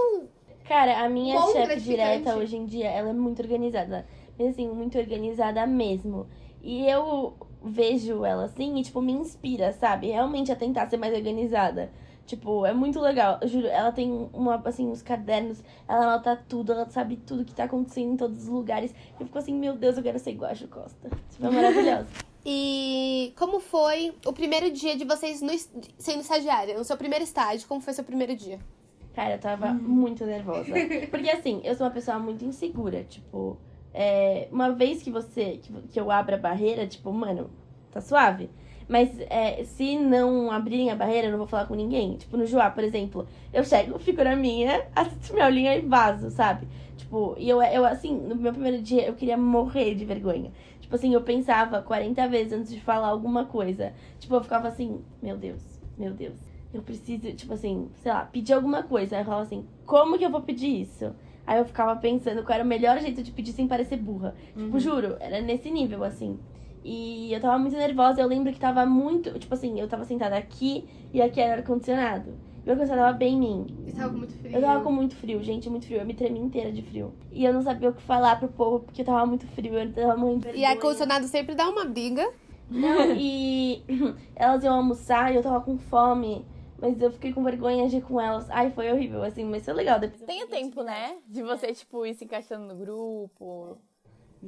Cara, a minha chefe direta hoje em dia, ela é muito organizada. Mas assim, muito organizada mesmo. E eu vejo ela assim e, tipo, me inspira, sabe? Realmente a tentar ser mais organizada. Tipo, é muito legal. Eu juro, ela tem uma, assim, uns cadernos, ela anota tudo, ela sabe tudo que tá acontecendo em todos os lugares. Eu fico assim, meu Deus, eu quero ser igual a Ju Costa. Tipo, é maravilhosa. (laughs) E como foi o primeiro dia de vocês no, sendo estagiária? No seu primeiro estágio, como foi seu primeiro dia? Cara, eu tava muito nervosa. Porque assim, eu sou uma pessoa muito insegura. Tipo, é, uma vez que você. Que, que eu abra a barreira, tipo, mano, tá suave. Mas é, se não abrirem a barreira, eu não vou falar com ninguém. Tipo, no Joá, por exemplo, eu chego, (laughs) fico na minha, assisto minha aulinha e vazo, sabe? Tipo, e eu, eu, assim, no meu primeiro dia, eu queria morrer de vergonha. Tipo assim, eu pensava 40 vezes antes de falar alguma coisa. Tipo, eu ficava assim, meu Deus, meu Deus. Eu preciso, tipo assim, sei lá, pedir alguma coisa. Aí eu falava assim, como que eu vou pedir isso? Aí eu ficava pensando qual era o melhor jeito de pedir sem parecer burra. Tipo, juro, era nesse nível, assim. E eu tava muito nervosa, eu lembro que tava muito. Tipo assim, eu tava sentada aqui e aqui era ar-condicionado. E o ar-condicionado tava bem em mim. Você tava com muito frio. Eu tava com muito frio, gente, muito frio. Eu me tremi inteira de frio. E eu não sabia o que falar pro povo, porque eu tava muito frio, eu tava muito E ar-condicionado sempre dá uma briga. Não, e (laughs) elas iam almoçar e eu tava com fome. Mas eu fiquei com vergonha de ir com elas. Ai, foi horrível, assim, mas foi legal. Depois Tem o tempo, né? De você, tipo, ir se encaixando no grupo.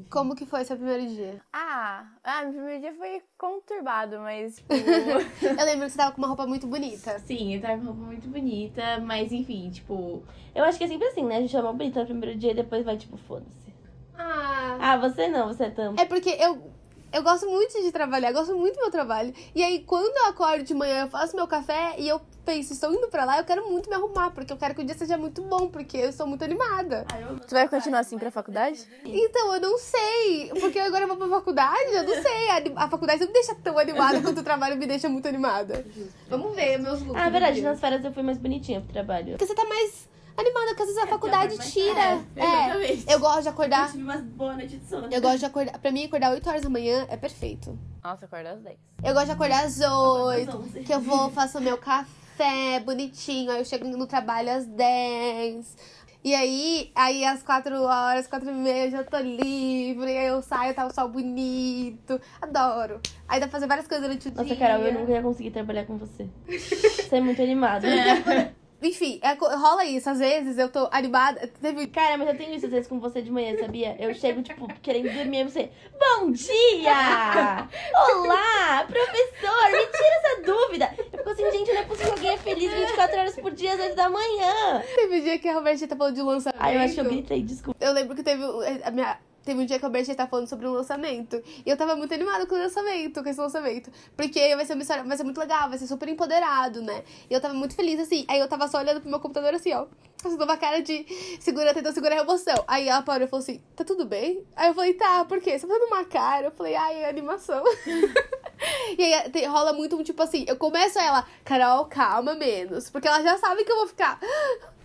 Como que foi seu primeiro dia? Ah, ah, meu primeiro dia foi conturbado, mas, tipo. (laughs) Eu lembro que você tava com uma roupa muito bonita. Sim, eu tava com roupa muito bonita, mas enfim, tipo. Eu acho que é sempre assim, né? A gente chama bonita no primeiro dia e depois vai, tipo, foda-se. Ah. Ah, você não, você é tão. É porque eu, eu gosto muito de trabalhar, gosto muito do meu trabalho. E aí, quando eu acordo de manhã, eu faço meu café e eu penso, estou indo pra lá, eu quero muito me arrumar, porque eu quero que o dia seja muito bom, porque eu sou muito animada. Tu vai continuar assim pra faculdade? Então, eu não sei, porque agora eu vou pra faculdade, eu não sei. A, a faculdade não me deixa tão animada quanto o trabalho me deixa muito animada. Vamos ver meus looks. Ah, do verdade, nas férias eu fui mais bonitinha pro trabalho. Porque você tá mais animada, porque às vezes a faculdade mas- tira. é, É, exatamente. eu gosto de Eu acordar. tive umas boas noites de sono. Eu gosto de acordar. Pra mim, acordar 8 horas da manhã é perfeito. Nossa, acorda às 10. Eu gosto de acordar às 8, às 11. que eu vou, faço meu café bonitinho, aí eu chego no trabalho às 10. E aí, aí às 4 horas, 4 e meia, eu já tô livre, aí eu saio, tá o sol bonito. Adoro. Aí dá pra fazer várias coisas durante o Nossa, dia. Carol, eu nunca ia conseguir trabalhar com você. Você é muito animada. (laughs) Enfim, é rola isso. Às vezes eu tô animada. Teve. Cara, mas eu tenho isso às vezes com você de manhã, sabia? Eu chego, tipo, querendo dormir e você. Bom dia! Olá, professor! Me tira essa dúvida! Eu fico assim, gente, não é possível que alguém é feliz 24 horas por dia às 8 da manhã. Teve um dia que a Roberta tá falando de lançamento. Ai, eu acho que eu gritei, desculpa. Eu lembro que teve um- a minha. Teve um dia que a Roberta tá falando sobre um lançamento. E eu tava muito animada com o lançamento, com esse lançamento. Porque vai ser uma história, vai ser muito legal, vai ser super empoderado, né? E eu tava muito feliz, assim. Aí eu tava só olhando pro meu computador assim, ó. Fazendo uma cara de segura, tentando segurar a emoção. Aí ela parou e falou assim: tá tudo bem? Aí eu falei, tá, por quê? Você tá uma cara? Eu falei, ai, é animação. (laughs) e aí tem- rola muito um tipo assim, eu começo ela, Carol, calma menos. Porque ela já sabe que eu vou ficar.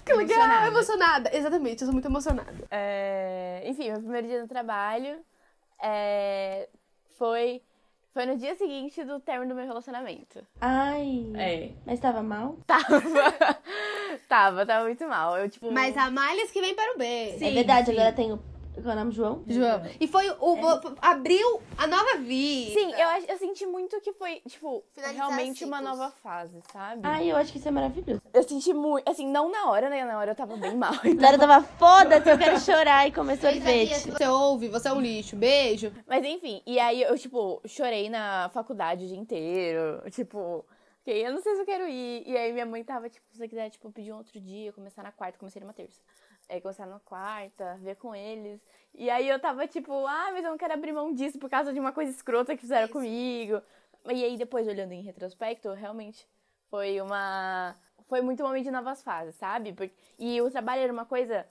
Que legal, Emocionada. emocionada. Exatamente, eu sou muito emocionada. É, enfim, meu primeiro dia no trabalho é, foi, foi no dia seguinte do término do meu relacionamento. Ai. É. Mas tava mal? Tava. (laughs) tava, tava muito mal. Eu, tipo. Mas há malhas que vem para o bem. é verdade, agora tem o. Qual é o nome? João? João. E foi o. vo- Abriu a nova vida. Sim, eu, eu senti muito que foi, tipo, Finalizar realmente uma nova fase, sabe? Ai, eu acho que isso é maravilhoso. Eu senti muito, assim, não na hora, né? Na hora eu tava bem mal. (laughs) então- Dara tava foda-se, eu quero chorar e comer Mas aí, sorvete. Você ouve, você é um lixo. Beijo. Mas enfim, e aí eu, tipo, chorei na faculdade o dia inteiro. Tipo, que eu não sei se eu quero ir. E aí minha mãe tava, tipo, se você quiser, tipo, pedir um outro dia, começar na quarta, comecei numa terça. Aí começar na quarta, ver com eles. E aí eu tava, tipo, ah, mas eu não quero abrir mão disso por causa de uma coisa escrota que fizeram comigo. E aí depois, olhando em retrospecto, realmente foi uma. Foi muito um momento de novas fases, sabe? Porque... E o trabalho era uma coisa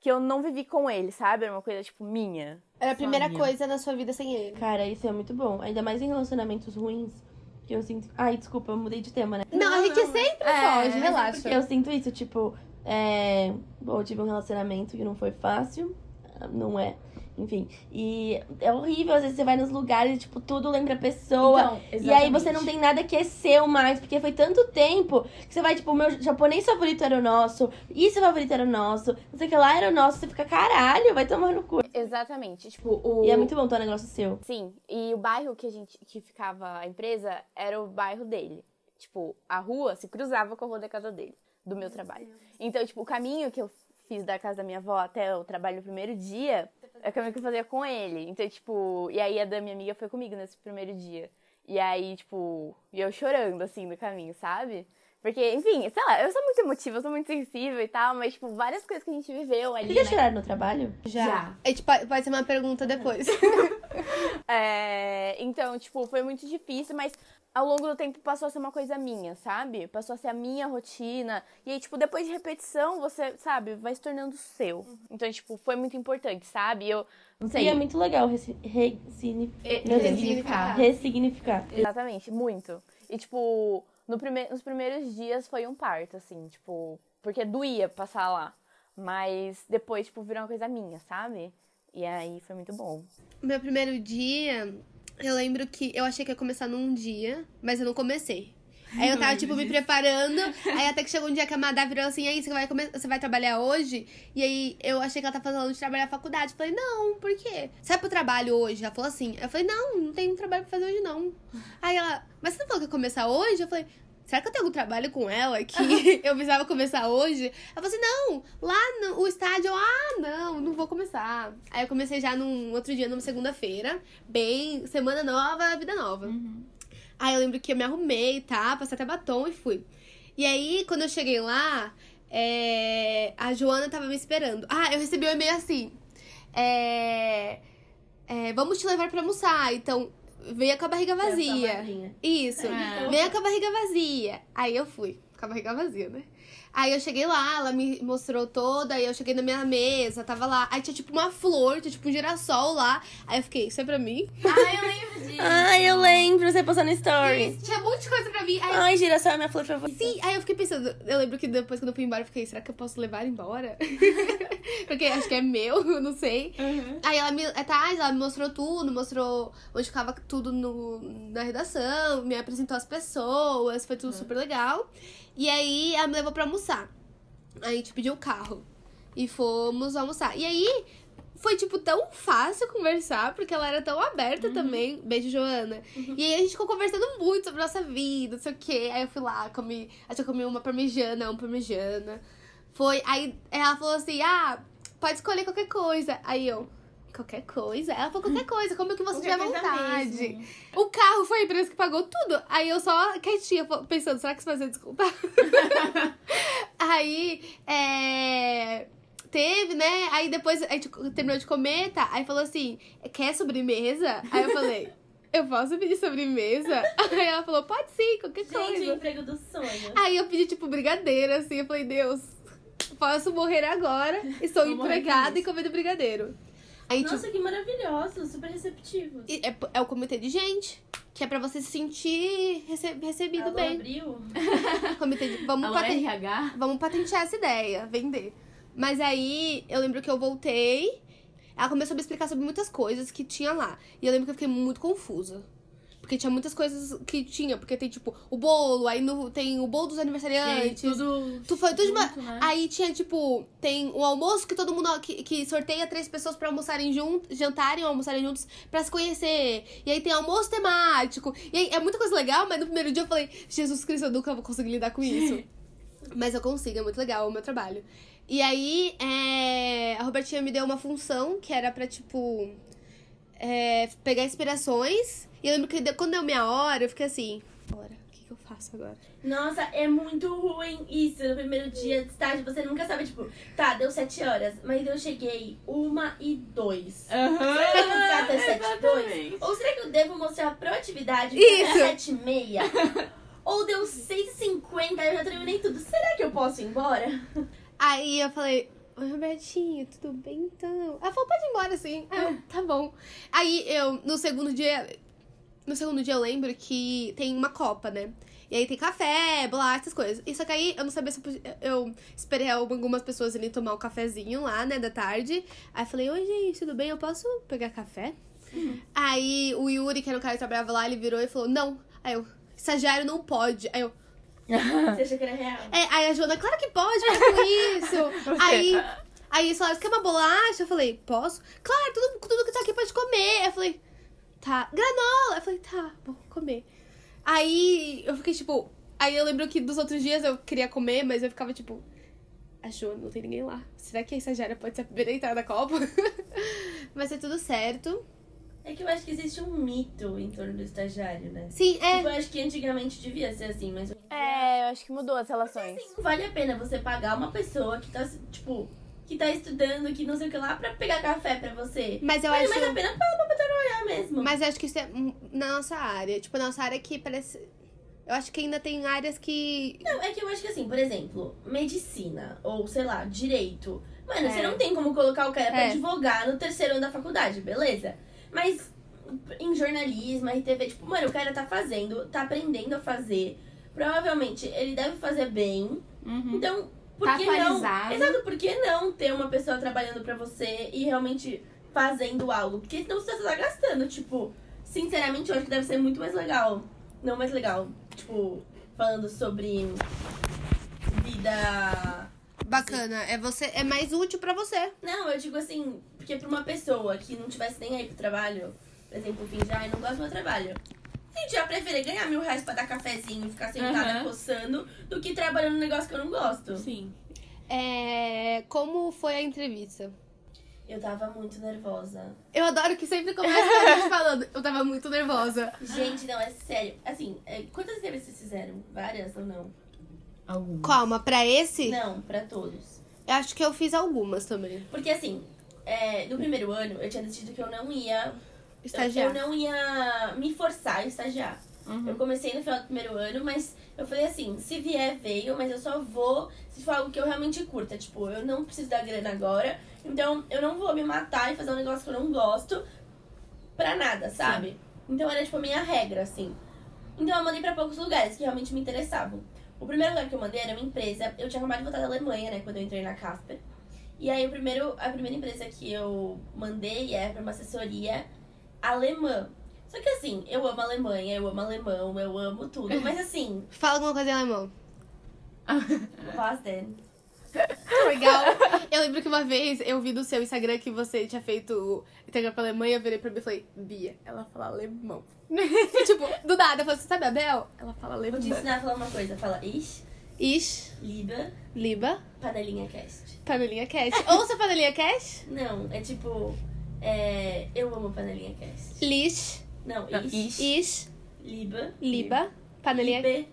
que eu não vivi com ele, sabe? Era uma coisa, tipo, minha. Era a primeira minha. coisa na sua vida sem ele. Cara, isso é muito bom. Ainda mais em relacionamentos ruins. Que eu sinto. Ai, desculpa, eu mudei de tema, né? Não, a gente não, sempre é, foge, relaxa. Eu sinto isso, tipo, é. Bom, eu tive um relacionamento que não foi fácil. Não é. Enfim. E é horrível, às vezes você vai nos lugares e, tipo, tudo lembra a pessoa. Então, e aí você não tem nada que é seu mais, porque foi tanto tempo que você vai, tipo, o meu japonês favorito era o nosso, isso favorito era o nosso, não sei o que lá era o nosso, você fica, caralho, vai tomar no cu. Exatamente. Tipo, o. E é muito bom ter um negócio seu. Sim, e o bairro que a gente que ficava a empresa era o bairro dele. Tipo, a rua se cruzava com a rua da casa dele, do meu trabalho. Então, tipo, o caminho que eu fiz da casa da minha avó até o trabalho no primeiro dia é o caminho que eu fazia com ele. Então, tipo, e aí a da minha amiga foi comigo nesse primeiro dia. E aí, tipo, e eu chorando assim no caminho, sabe? Porque, enfim, sei lá, eu sou muito emotiva, eu sou muito sensível e tal, mas, tipo, várias coisas que a gente viveu ali. Você já né? choraram no trabalho? Já. Já. A gente pode, pode ser uma pergunta depois. (laughs) É, então, tipo, foi muito difícil, mas ao longo do tempo passou a ser uma coisa minha, sabe? Passou a ser a minha rotina. E aí, tipo, depois de repetição, você, sabe, vai se tornando seu. Então, tipo, foi muito importante, sabe? Eu não sei. E é muito legal resi- ressigni- É, ressignificar. ressignificar. Exatamente, muito. E, tipo, no prime... nos primeiros dias foi um parto, assim, tipo, porque doía passar lá. Mas depois, tipo, virou uma coisa minha, sabe? E aí foi muito bom. Meu primeiro dia, eu lembro que eu achei que ia começar num dia, mas eu não comecei. Aí eu tava, tipo, me preparando. Aí até que chegou um dia que a Madá virou assim, aí você vai, você vai trabalhar hoje? E aí eu achei que ela tá falando de trabalhar na faculdade. Falei, não, por quê? Vai pro trabalho hoje? Ela falou assim. Eu falei, não, não tem trabalho pra fazer hoje, não. Aí ela, mas você não falou que ia começar hoje? Eu falei, será que eu tenho algum trabalho com ela que (laughs) eu precisava começar hoje? Ela falou assim, não, lá no o estádio, eu, ah, não, não vou começar. Aí eu comecei já num outro dia, numa segunda-feira, bem, semana nova, vida nova. Aí eu lembro que eu me arrumei, tá? Passei até batom e fui. E aí, quando eu cheguei lá, é, a Joana tava me esperando. Ah, eu recebi um e-mail assim. É, é, vamos te levar pra almoçar. Então, venha com a barriga vazia. Isso. Ah. Venha com a barriga vazia. Aí eu fui, com a barriga vazia, né? Aí eu cheguei lá, ela me mostrou toda, aí eu cheguei na minha mesa, tava lá. Aí tinha tipo uma flor, tinha tipo um girassol lá. Aí eu fiquei, isso é pra mim? Ah, eu lembro disso. Ai, eu lembro, você postou no story. Isso, tinha um monte de coisa pra mim. Aí eu Ai, girassol é minha flor favorita. Sim, aí eu fiquei pensando, eu lembro que depois quando eu fui embora, eu fiquei, será que eu posso levar embora? (laughs) (laughs) Porque acho que é meu, (laughs) eu não sei. Aí ela me. É, tá, ela me mostrou tudo, mostrou onde ficava tudo no, na redação, me apresentou as pessoas, foi tudo super legal. E aí ela me levou pra almoçar. Aí a gente pediu o carro. E fomos almoçar. E aí. Foi, tipo, tão fácil conversar, porque ela era tão aberta também. Beijo, Joana. E aí a gente ficou conversando muito sobre a nossa vida, não sei o quê. Aí eu fui lá, comi. Acho que eu comi uma parmejana, uma parmejana. Foi. Aí ela falou assim: ah, pode escolher qualquer coisa. Aí eu. Qualquer coisa? Ela falou qualquer coisa, como que você Qualquer tiver vontade. mesmo. O carro foi a empresa que pagou tudo. Aí eu só quietinha, pensando, será que isso vai ser desculpa? (laughs) aí, é... Teve, né? Aí depois a gente terminou de comer, tá? Aí falou assim, quer sobremesa? Aí eu falei, eu posso pedir sobremesa? (laughs) Aí ela falou, pode sim, qualquer Gente, o coisa. emprego dos sonhos. Aí eu pedi, tipo, brigadeiro, assim. Eu falei, Deus, posso morrer agora. Estou Vou empregada e comendo brigadeiro. Aí, tipo, Nossa, que maravilhoso, super receptivo. e é, é o comitê de gente. Que é pra você se sentir rece- recebido Alô, bem. abriu? (laughs) Comitê de, vamos, Alô, paten- RH? vamos patentear essa ideia, vender. Mas aí eu lembro que eu voltei. Ela começou a me explicar sobre muitas coisas que tinha lá. E eu lembro que eu fiquei muito confusa. Porque tinha muitas coisas que tinha. Porque tem, tipo, o bolo, aí no, tem o bolo dos aniversariantes. tudo. Tu foi tudo de uma... junto, né? Aí tinha, tipo, tem o almoço que todo mundo. Que, que sorteia três pessoas pra almoçarem juntos, jantarem ou almoçarem juntos pra se conhecer. E aí tem almoço temático. E aí é muita coisa legal, mas no primeiro dia eu falei, Jesus Cristo, eu nunca vou conseguir lidar com isso. (laughs) mas eu consigo, é muito legal o meu trabalho. E aí, é, a Robertinha me deu uma função que era pra, tipo, é, pegar inspirações. E eu lembro que quando deu minha hora, eu fiquei assim, hora, o que, que eu faço agora? Nossa, é muito ruim isso. No primeiro dia de estágio, você nunca sabe, tipo, tá, deu sete horas, mas eu cheguei uma e dois. Aham. Será que eu ficar até sete e dois? Ou será que eu devo mostrar proatividade Isso. até sete e meia? (laughs) Ou deu seis e cinquenta, eu já terminei tudo. Será que eu posso ir embora? Aí eu falei, Oi, Robertinho, tudo bem então? Ela falou, pode ir embora sim. Aí eu, tá bom. Aí eu, no segundo dia, no segundo dia eu lembro que tem uma copa, né? E aí tem café, bolacha, essas coisas. E só que aí eu não sabia se eu podia. Eu esperei algumas pessoas ali tomar um cafezinho lá, né, da tarde. Aí eu falei, oi, gente, tudo bem? Eu posso pegar café? Aí o Yuri, que era o cara que trabalhava lá, ele virou e falou, não. Aí eu, estagiário não pode. Aí eu, (laughs) Você achou que era real? é, aí a Joana, claro que pode, para com isso. (laughs) aí, aí eles falaram, quer uma bolacha? Eu falei, posso? Claro, tudo, tudo que tá aqui pode comer. Eu falei, tá. Granola. Eu falei, tá, vou comer. Aí eu fiquei tipo. Aí eu lembro que dos outros dias eu queria comer, mas eu ficava tipo. A Joana, não tem ninguém lá. Será que a estagiária pode ser a primeira a entrar da Copa? (laughs) Vai ser tudo certo. É que eu acho que existe um mito em torno do estagiário, né? Sim, Tipo, é. eu acho que antigamente devia ser assim, mas É, eu acho que mudou as relações. assim, não vale a pena você pagar uma pessoa que tá, tipo, que tá estudando, que não sei o que lá, pra pegar café pra você. Mas eu vale acho. mais a pena pagar pra trabalhar mesmo. Mas eu acho que isso é na nossa área. Tipo, na nossa área que parece. Eu acho que ainda tem áreas que. Não, é que eu acho que assim, por exemplo, medicina, ou sei lá, direito. Mano, É. você não tem como colocar o cara pra É. advogar no terceiro ano da faculdade, beleza? Mas em jornalismo, RTV, tipo, mano, o cara tá fazendo, tá aprendendo a fazer. Provavelmente ele deve fazer bem. Uhum. Então, por Tá que não? atualizado. Exato, por que não ter uma pessoa trabalhando pra você e realmente fazendo algo? Porque senão você tá gastando, tipo, sinceramente, eu acho que deve ser muito mais legal. Não mais legal, tipo, falando sobre vida. Bacana. É você. É mais útil pra você. Não, eu digo assim, porque pra uma pessoa que não tivesse nem aí pro trabalho, por exemplo, fingir, ai, não gosto do meu trabalho. Gente, eu prefiro ganhar mil reais pra dar cafezinho e ficar sentada Aham. coçando do que trabalhando num negócio que eu não gosto. Sim. É, como foi a entrevista? Eu tava muito nervosa. Eu adoro que sempre começa com a gente falando. Eu tava muito nervosa. Gente, não, é sério. Assim, é, quantas entrevistas vocês fizeram? Várias ou não? Algum. Calma, pra esse, Não, pra todos. eu acho que eu fiz algumas também. Porque assim, é, no primeiro ano eu tinha decidido que eu não ia. Eu, Estagiar. eu não ia me forçar a estagiar. Eu comecei no final do primeiro ano, mas eu falei assim, se vier, veio, mas eu só vou se for algo que eu realmente curta. Tipo, eu não preciso da grana agora, então eu não vou me matar e fazer um negócio que eu não gosto pra nada, sabe? Então era tipo a minha regra, assim. Então eu mandei pra poucos lugares que realmente me interessavam. O primeiro lugar que eu mandei era uma empresa, eu tinha acabado de voltar da Alemanha, né, quando eu entrei na Casper. E aí o primeiro, a primeira empresa que eu mandei é pra uma assessoria alemã. Só que assim, eu amo Alemanha, eu amo alemão, eu amo tudo. Mas assim, (laughs) Fala alguma coisa em alemão. (laughs) was denn? Legal. Eu lembro que uma vez eu vi no seu Instagram que você tinha feito entrega pra Alemanha, eu virei pra Bia e falei, Bia, ela fala alemão. (laughs) Tipo, do nada, eu falei, você sabe a Bel? Ela fala Vou te alemão. ensinar a falar uma coisa. Fala ich, Ich, liebe, Liba, panelinha cast. Panelinha Cash. Ouça Panelinha Cash. Não, é tipo, é, eu amo panelinha cast. Lish, Não, Não, ich, ich. Ish, liebe, Liba, Panelinha... liebe.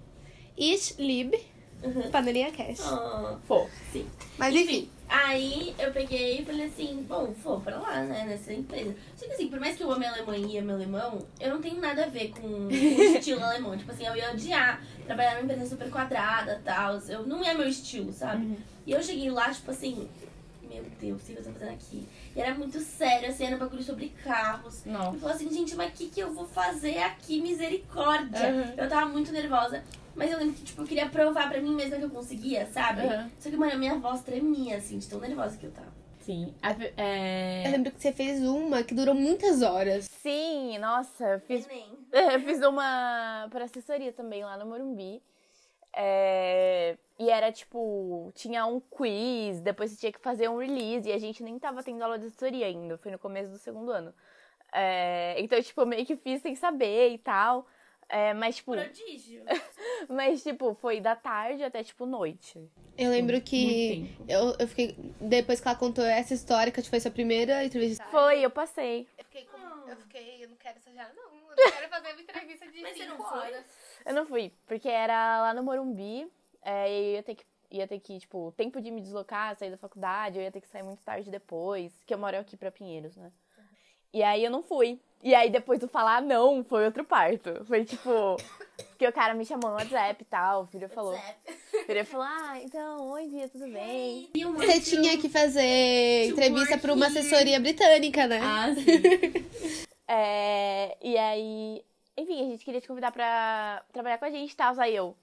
Ish, Lib, Uhum. Panelinha Cash. Oh, Pô. sim. Mas enfim. Aí eu peguei e falei assim, bom, vou pra lá, né, nessa empresa. Só que assim, por mais que eu ame a Alemanha e ame alemão, eu não tenho nada a ver com, com (laughs) o estilo alemão. Tipo assim, eu ia odiar trabalhar numa empresa super quadrada e tal. Eu, não é meu estilo, sabe? E eu cheguei lá, tipo assim, meu Deus, o que eu tô fazendo aqui? E era muito sério, assim, era um bagulho sobre carros. Não. Eu falei assim, gente, mas o que, que eu vou fazer aqui? Misericórdia. Uhum. Eu tava muito nervosa. Mas eu lembro que, tipo, eu queria provar pra mim mesma que eu conseguia, sabe? Uhum. Só que, mano, a minha voz tremia, assim, de tão nervosa que eu tava. Sim. A- é... Eu lembro que você fez uma que durou muitas horas. Sim, nossa, eu fiz. (laughs) Eu fiz uma para assessoria também lá no Morumbi. É, E era tipo, tinha um quiz, depois você tinha que fazer um release, e a gente nem tava tendo aula de assessoria ainda, foi no começo do segundo ano. É, Então, tipo, eu meio que fiz sem saber e tal. É, mas, tipo, Prodígio. (laughs) mas, tipo, foi da tarde até, tipo, noite. Eu lembro que eu, eu fiquei. Depois que ela contou essa história, que foi sua primeira entrevista. Foi, eu passei. Eu fiquei, com, eu fiquei, eu não quero estagiar, não. Eu não (laughs) quero fazer uma entrevista de Mas você cinco não foi? horas. Eu não fui, porque era lá no Morumbi, é, e eu ia ter que, ia ter que, tipo, tempo de me deslocar, sair da faculdade, eu ia ter que sair muito tarde depois, que eu moro aqui pra Pinheiros, né? E aí eu não fui. E aí depois do falar não, foi outro parto. Foi tipo, que o cara me chamou no WhatsApp e tal, o filho falou. O filho falou, ah, então, oi Bia, tudo bem? Você tinha que fazer To entrevista pra uma assessoria britânica, né? Ah, sim. (laughs) É, e aí, enfim, a gente queria te convidar pra trabalhar com a gente e tal. Aí eu,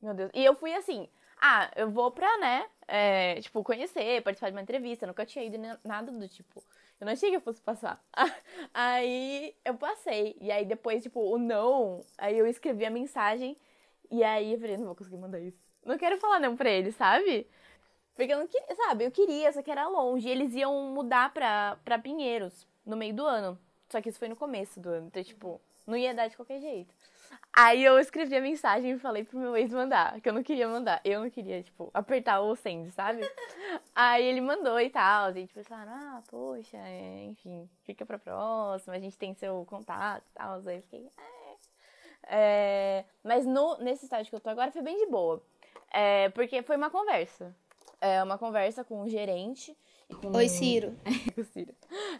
meu Deus. E eu fui assim, ah, eu vou pra, né, é, tipo, conhecer, participar de uma entrevista. Nunca tinha ido nada do tipo. Eu não achei que eu fosse passar. (laughs) Aí eu passei. E aí depois, tipo, o não, aí eu escrevi a mensagem. E aí eu falei, não vou conseguir mandar isso. Não quero falar não pra ele, sabe? Porque eu não queria, sabe? Eu queria, só que era longe. E eles iam mudar pra, pra Pinheiros no meio do ano. Só que isso foi no começo do ano. Então, tipo, não ia dar de qualquer jeito. Aí eu escrevi a mensagem e falei pro meu ex mandar, que eu não queria mandar. Eu não queria, tipo, apertar o send, sabe? (laughs) Aí ele mandou e tal. A gente pensaram, ah, poxa, é, enfim, fica pra próxima, a gente tem seu contato e tal. Aí eu fiquei, é. É, mas no, nesse estágio que eu tô agora foi bem de boa. É, porque foi uma conversa. É, uma conversa com o gerente. Com Oi, Ciro. (laughs) o Ciro.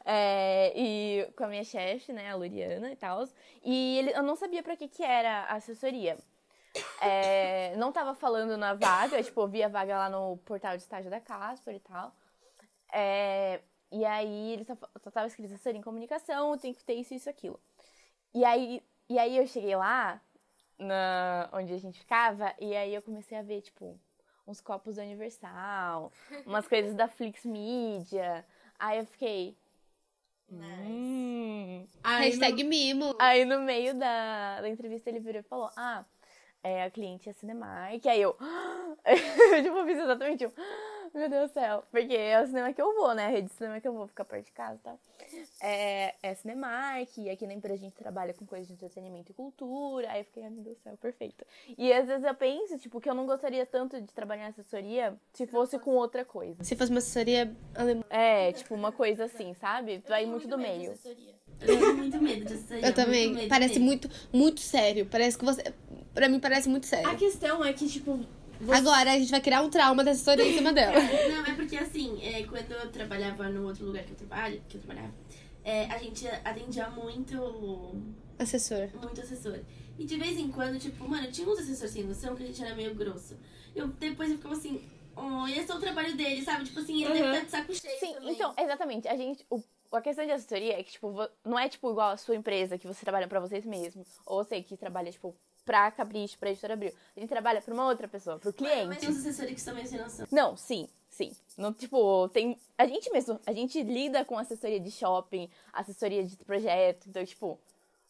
É, e com a minha chefe, né, a Luriana e tal. E ele, eu não sabia pra que que era a assessoria. É, não tava falando na vaga, tipo, eu vi a vaga lá no portal de estágio da Casper e tal. É, e aí ele só, só tava escrito assessoria em comunicação, tem que ter isso, isso, aquilo. E aí, e aí eu cheguei lá, na, onde a gente ficava, e aí eu comecei a ver, tipo, uns copos da Universal, umas coisas da Flix Media. Aí eu fiquei. Hum. Aí, Hashtag no, mimo. aí no meio da, da entrevista ele virou e falou: Ah, é, a cliente é a Cinemark. Aí eu. (gasps) eu tipo, fiz exatamente um. Meu Deus do céu. Porque é o cinema que eu vou, né? A rede de cinema que eu vou ficar perto de casa e tal. É, é Cinemark, e aqui na empresa a gente trabalha com coisas de entretenimento e cultura. Aí eu fiquei, ai meu Deus do céu, perfeito. E às vezes eu penso, tipo, que eu não gostaria tanto de trabalhar em assessoria se fosse com outra coisa. Se fosse uma assessoria alemã. É, tipo, uma coisa assim, sabe? Vai muito do meio. Eu tenho muito medo de assessoria. Eu também. muito Parece muito, muito sério. Parece que você. Pra mim parece muito sério. A questão é que, tipo, você- Agora a gente vai criar um trauma da assessoria em cima dela. (laughs) Não, é porque assim, é, quando eu trabalhava no outro lugar que eu trabalho, que eu trabalhava, é, a gente atendia muito, Assessora. muito assessor. E de vez em quando, tipo, mano, tinha uns assessores sem noção que a gente era meio grosso. Eu depois eu ficava assim, oh, esse é o trabalho dele, sabe? Tipo assim, ele deve estar de saco cheio. Sim, também. então, exatamente. A gente. O, a questão de assessoria é que, tipo, não é, tipo, igual a sua empresa, que você trabalha pra vocês mesmos. Ou você que trabalha, tipo, pra Capricho, pra Editora Abril. A gente trabalha pra uma outra pessoa, pro cliente. Mas tem uns assessores que são meio sem noção. Não, sim, sim. Não, tipo, tem. A gente mesmo, a gente lida com assessoria de shopping, assessoria de projeto, então, tipo,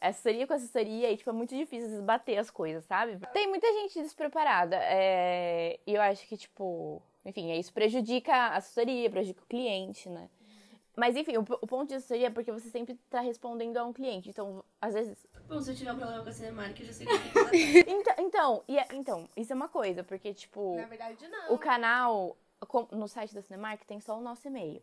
assessoria com assessoria e, tipo, é muito difícil às vezes, bater as coisas, sabe? Tem muita gente despreparada. é, E eu acho que, tipo, enfim, isso prejudica a assessoria, prejudica o cliente, né? Mas enfim, o, o ponto de assessoria é porque você sempre tá respondendo a um cliente. Então, às vezes. Bom, se eu tiver um problema com a Cinemark, eu já sei que. (laughs) Então, então, e é- então, isso é uma coisa, porque, tipo. verdade, não. O canal, no site da Cinemark, tem só o nosso e-mail.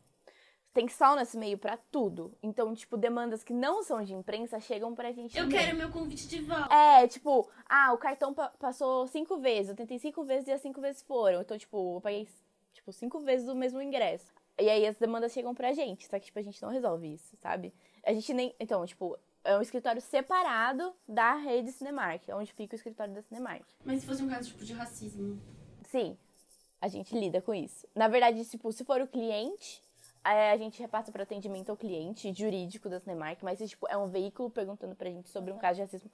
Tem só o nosso e-mail pra tudo. Então, tipo, demandas que não são de imprensa chegam pra gente. Eu também. quero meu convite de volta. É, tipo, ah, o cartão pa- passou cinco vezes. Eu tentei cinco vezes e as cinco vezes foram. Então, tipo, eu paguei, tipo, cinco vezes o mesmo ingresso. E aí as demandas chegam pra gente. Só que, tipo, a gente não resolve isso, sabe? A gente nem. Então, tipo, é um escritório separado da rede Cinemark, onde fica o escritório da Cinemark. Mas se fosse um caso, tipo, de racismo. Sim, a gente lida com isso. Na verdade, tipo, se for o cliente, é, a gente repassa para atendimento ao cliente jurídico da Cinemark, mas se tipo, é um veículo perguntando pra gente sobre um caso de racismo.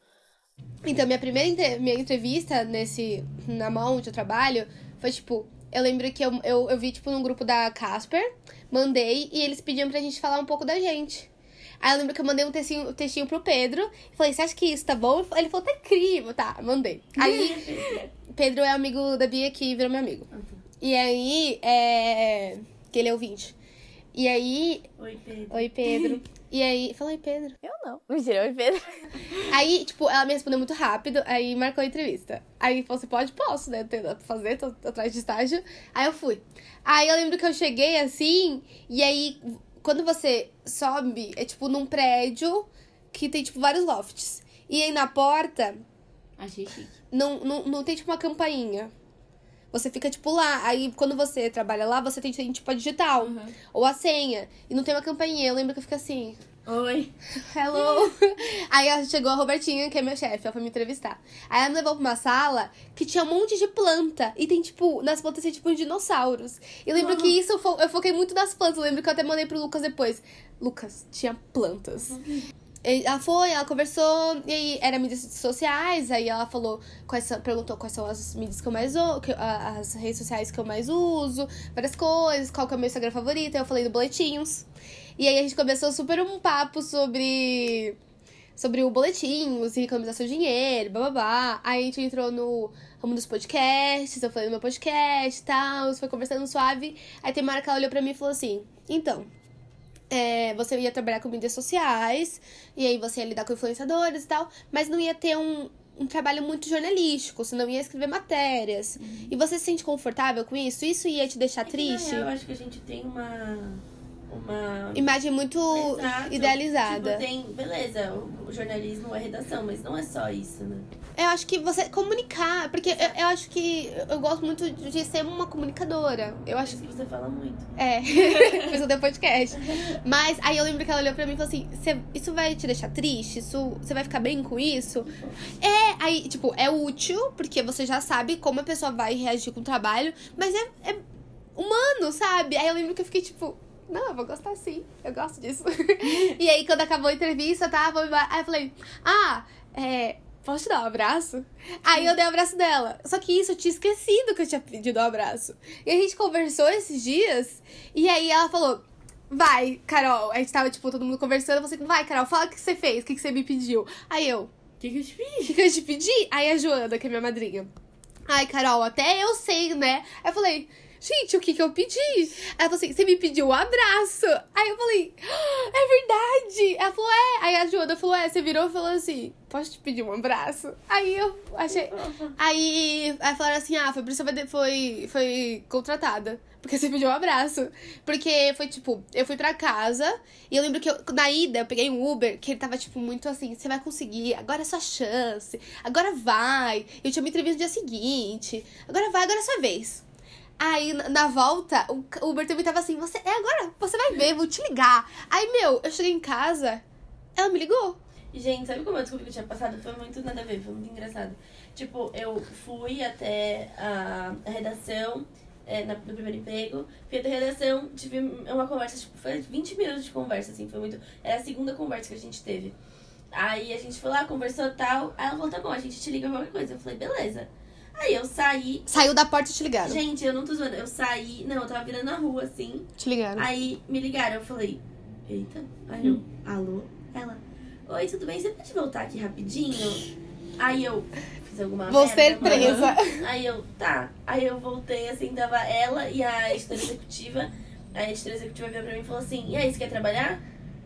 Então, minha primeira minha entrevista nesse. na mão onde eu trabalho foi tipo. Eu lembro que eu, eu, eu vi, tipo, num grupo da Casper, mandei, e eles pediam pra gente falar um pouco da gente. Aí eu lembro que eu mandei um textinho, um textinho pro Pedro, e falei, você acha que isso tá bom? Ele falou, tá incrível, tá, mandei. Aí, (laughs) Pedro é amigo da Bia que virou meu amigo. E aí, é. que ele é ouvinte. E aí. Oi, Pedro. Oi, Pedro. (laughs) E aí. Fala, oi, Pedro. Eu não. Mentira, oi, Pedro. (laughs) Aí, tipo, ela me respondeu muito rápido, aí marcou a entrevista. Aí falou, você pode? Posso, né? Nada pra fazer, tô, tô atrás de estágio. Aí eu fui. Aí eu lembro que eu cheguei assim, e aí, quando você sobe, é tipo num prédio que tem, tipo, vários lofts. E aí na porta, Achei chique. não, não, não tem, tipo, uma campainha. Você fica, tipo, lá. Aí, quando você trabalha lá, você tem, tipo, a digital. Ou a senha. E não tem uma campainha. Eu lembro que eu fiquei assim... Oi. (laughs) Hello! (laughs) Aí chegou a Robertinha, que é meu chefe, ela foi me entrevistar. Aí ela me levou pra uma sala que tinha um monte de planta. E tem, tipo, nas plantas tem, tipo, dinossauros. E lembro que isso, eu fo- eu foquei muito nas plantas. Eu lembro que eu até mandei pro Lucas depois. Lucas, tinha plantas. E Ela foi, ela conversou, e aí era mídias sociais, aí ela falou, quais são, perguntou quais são as mídias que eu mais uso, as redes sociais que eu mais uso, várias coisas, qual que é o meu Instagram favorito, aí eu falei do boletinhos. E aí a gente começou super um papo sobre sobre o boletinhos e economizar seu dinheiro, bababá. Aí a gente entrou no ramo dos podcasts, eu falei no meu podcast e tal, foi conversando suave. Aí tem uma hora que ela olhou pra mim e falou assim: Então, é, você ia trabalhar com mídias sociais, e aí você ia lidar com influenciadores e tal, mas não ia ter um, um trabalho muito jornalístico, você não ia escrever matérias. E você se sente confortável com isso? Isso ia te deixar É que, triste? real, eu acho que a gente tem uma. Uma. Imagem muito Exato. idealizada. Tipo, tem. Beleza, o, jornalismo é redação, mas não é só isso, né? Eu acho que você comunicar, porque eu, eu acho que eu gosto muito de ser uma comunicadora. Eu acho Acho que você fala muito. É, (laughs) fiz o podcast. Mas aí eu lembro que ela olhou pra mim e falou assim: "Cê- Isso vai te deixar triste? Isso, você vai ficar bem com isso? É, aí, tipo, é útil, porque você já sabe como a pessoa vai reagir com o trabalho, mas é, é humano, sabe? Aí eu lembro que eu fiquei tipo. Não, eu vou gostar sim, eu gosto disso. (laughs) e aí, quando acabou a entrevista, tá? Aí eu falei, ah, é. Posso te dar um abraço? Aí eu dei o abraço dela. Só que isso eu tinha esquecido que eu tinha pedido um abraço. E a gente conversou esses dias. E aí ela falou: Vai, Carol. A gente tava, tipo, todo mundo conversando. Eu falei: Vai, Carol, fala o que você fez, o que você me pediu. Aí eu: O que, que eu te fiz? O que, que eu te pedi? Aí a Joana, que é minha madrinha. Ai, Carol, até eu sei, né? Aí eu falei. Gente, o que que eu pedi? Ela falou assim, você me pediu um abraço. Aí eu falei, "Ah, é verdade. Ela falou, é. Aí a Joana falou, é. Você virou e falou assim, posso te pedir um abraço? Aí eu achei... Aí, aí falaram assim, ah, vai- foi, foi contratada. Porque você pediu um abraço. Porque foi tipo, eu fui pra casa e eu lembro que eu- na ida eu peguei um Uber que ele tava tipo muito assim, você vai conseguir, agora é sua chance, agora vai. Eu tinha uma entrevista no dia seguinte, agora vai, agora é sua vez. Aí na, volta, o Uber também tava assim, você é agora, você vai ver, vou te ligar. Aí, meu, eu cheguei em casa, ela me ligou. Gente, sabe como eu descobri que eu tinha passado? Foi muito nada a ver, foi muito engraçado. Tipo, eu fui até a, redação, é, na- no primeiro emprego, fui até a redação, tive uma conversa, tipo, foi 20 minutos de conversa, assim, foi muito. Era a segunda conversa que a gente teve. Aí a gente foi lá, conversou tal. Aí ela falou, tá bom, a gente te liga qualquer coisa. Eu falei, beleza. Aí eu saí. Saiu da porta e te ligaram. Gente, eu não tô zoando. Eu saí. Não, eu tava virando na rua, assim. Te ligaram. Aí me ligaram, eu falei, eita, aí eu, alô? Ela, oi, tudo bem? Você pode voltar aqui rapidinho? Aí eu fiz alguma Vou ser mano. presa. Aí eu, tá. Aí eu voltei, assim, tava ela e a editora executiva. A editora executiva veio pra mim e falou assim, e aí, você quer trabalhar?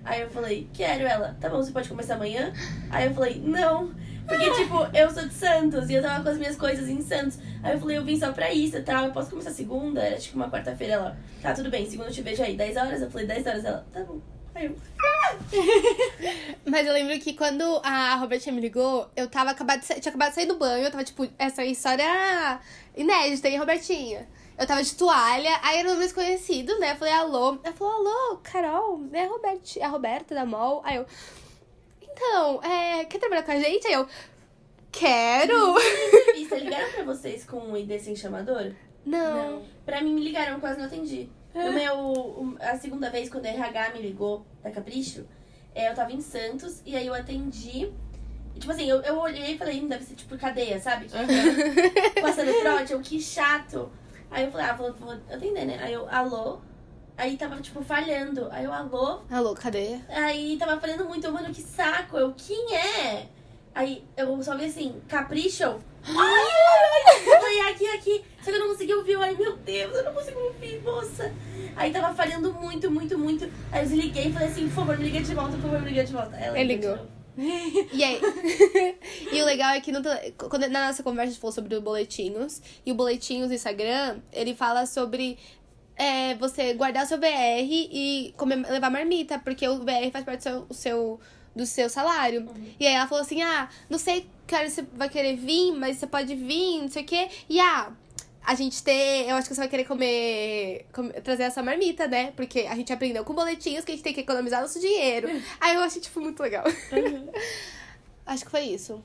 Aí eu falei, quero. Ela, tá bom, você pode começar amanhã? Aí eu falei, não. Porque, tipo, eu sou de Santos e eu tava com as minhas coisas em Santos. Aí eu falei, eu vim só pra isso e tal. Eu posso começar segunda? Era tipo uma quarta-feira. Ela, tá, tudo bem, segunda eu te vejo aí. 10 horas? Eu falei, 10 horas. Ela, tá bom. Aí eu, (laughs) Mas eu lembro que quando a Robertinha me ligou, eu tava acabado tinha acabado de sair do banho, eu tava tipo, essa história inédita, hein, Robertinha? Eu tava de toalha, aí era um desconhecido, né? Eu falei, alô. Ela falou, alô, Carol, é a, Robert, a Roberta da MOL. Aí eu, então, é, quer trabalhar com a gente? Aí eu, quero! (laughs) entrevista, ligaram pra vocês com um ID sem chamador? Não. Pra mim me ligaram, eu quase não atendi. É. No meu, a segunda vez, quando a RH me ligou da Capricho, é, eu tava em Santos e aí eu atendi. Tipo assim, eu, eu olhei e falei, hum, deve ser tipo cadeia, sabe? Tipo, Passando trote, eu que chato. Aí eu falei, ah, vou, vou atender, né? Aí eu, alô? Aí tava, tipo, falhando. Aí eu, alô? Alô, cadê? Aí tava falando muito, eu, mano, que saco. Eu, quem é? Aí eu só vi assim, Capricho. Ai, ai, aqui, aqui. Só que eu não consegui ouvir. Eu, ai, meu Deus, eu não consigo ouvir, moça. Aí tava falhando muito, muito, muito. Aí eu desliguei e falei assim, por favor, me liga de volta, por favor, me liga de volta. Ela Ele ligou. (laughs) E aí? (laughs) e o legal é que no quando, na nossa conversa a gente falou sobre o boletinhos. E o boletinhos do Instagram, ele fala sobre é, você guardar seu VR e comer, levar marmita, porque o VR faz parte do seu, o seu, do seu salário. E aí ela falou assim: ah, não sei hora você vai querer vir, mas você pode vir, não sei o quê. E ah. A gente ter. Eu acho que você vai querer comer. comer- trazer essa marmita, né? Porque a gente aprendeu com boletinhos que a gente tem que economizar nosso dinheiro. (laughs) Aí eu achei, tipo, muito legal. (laughs) Acho que foi isso.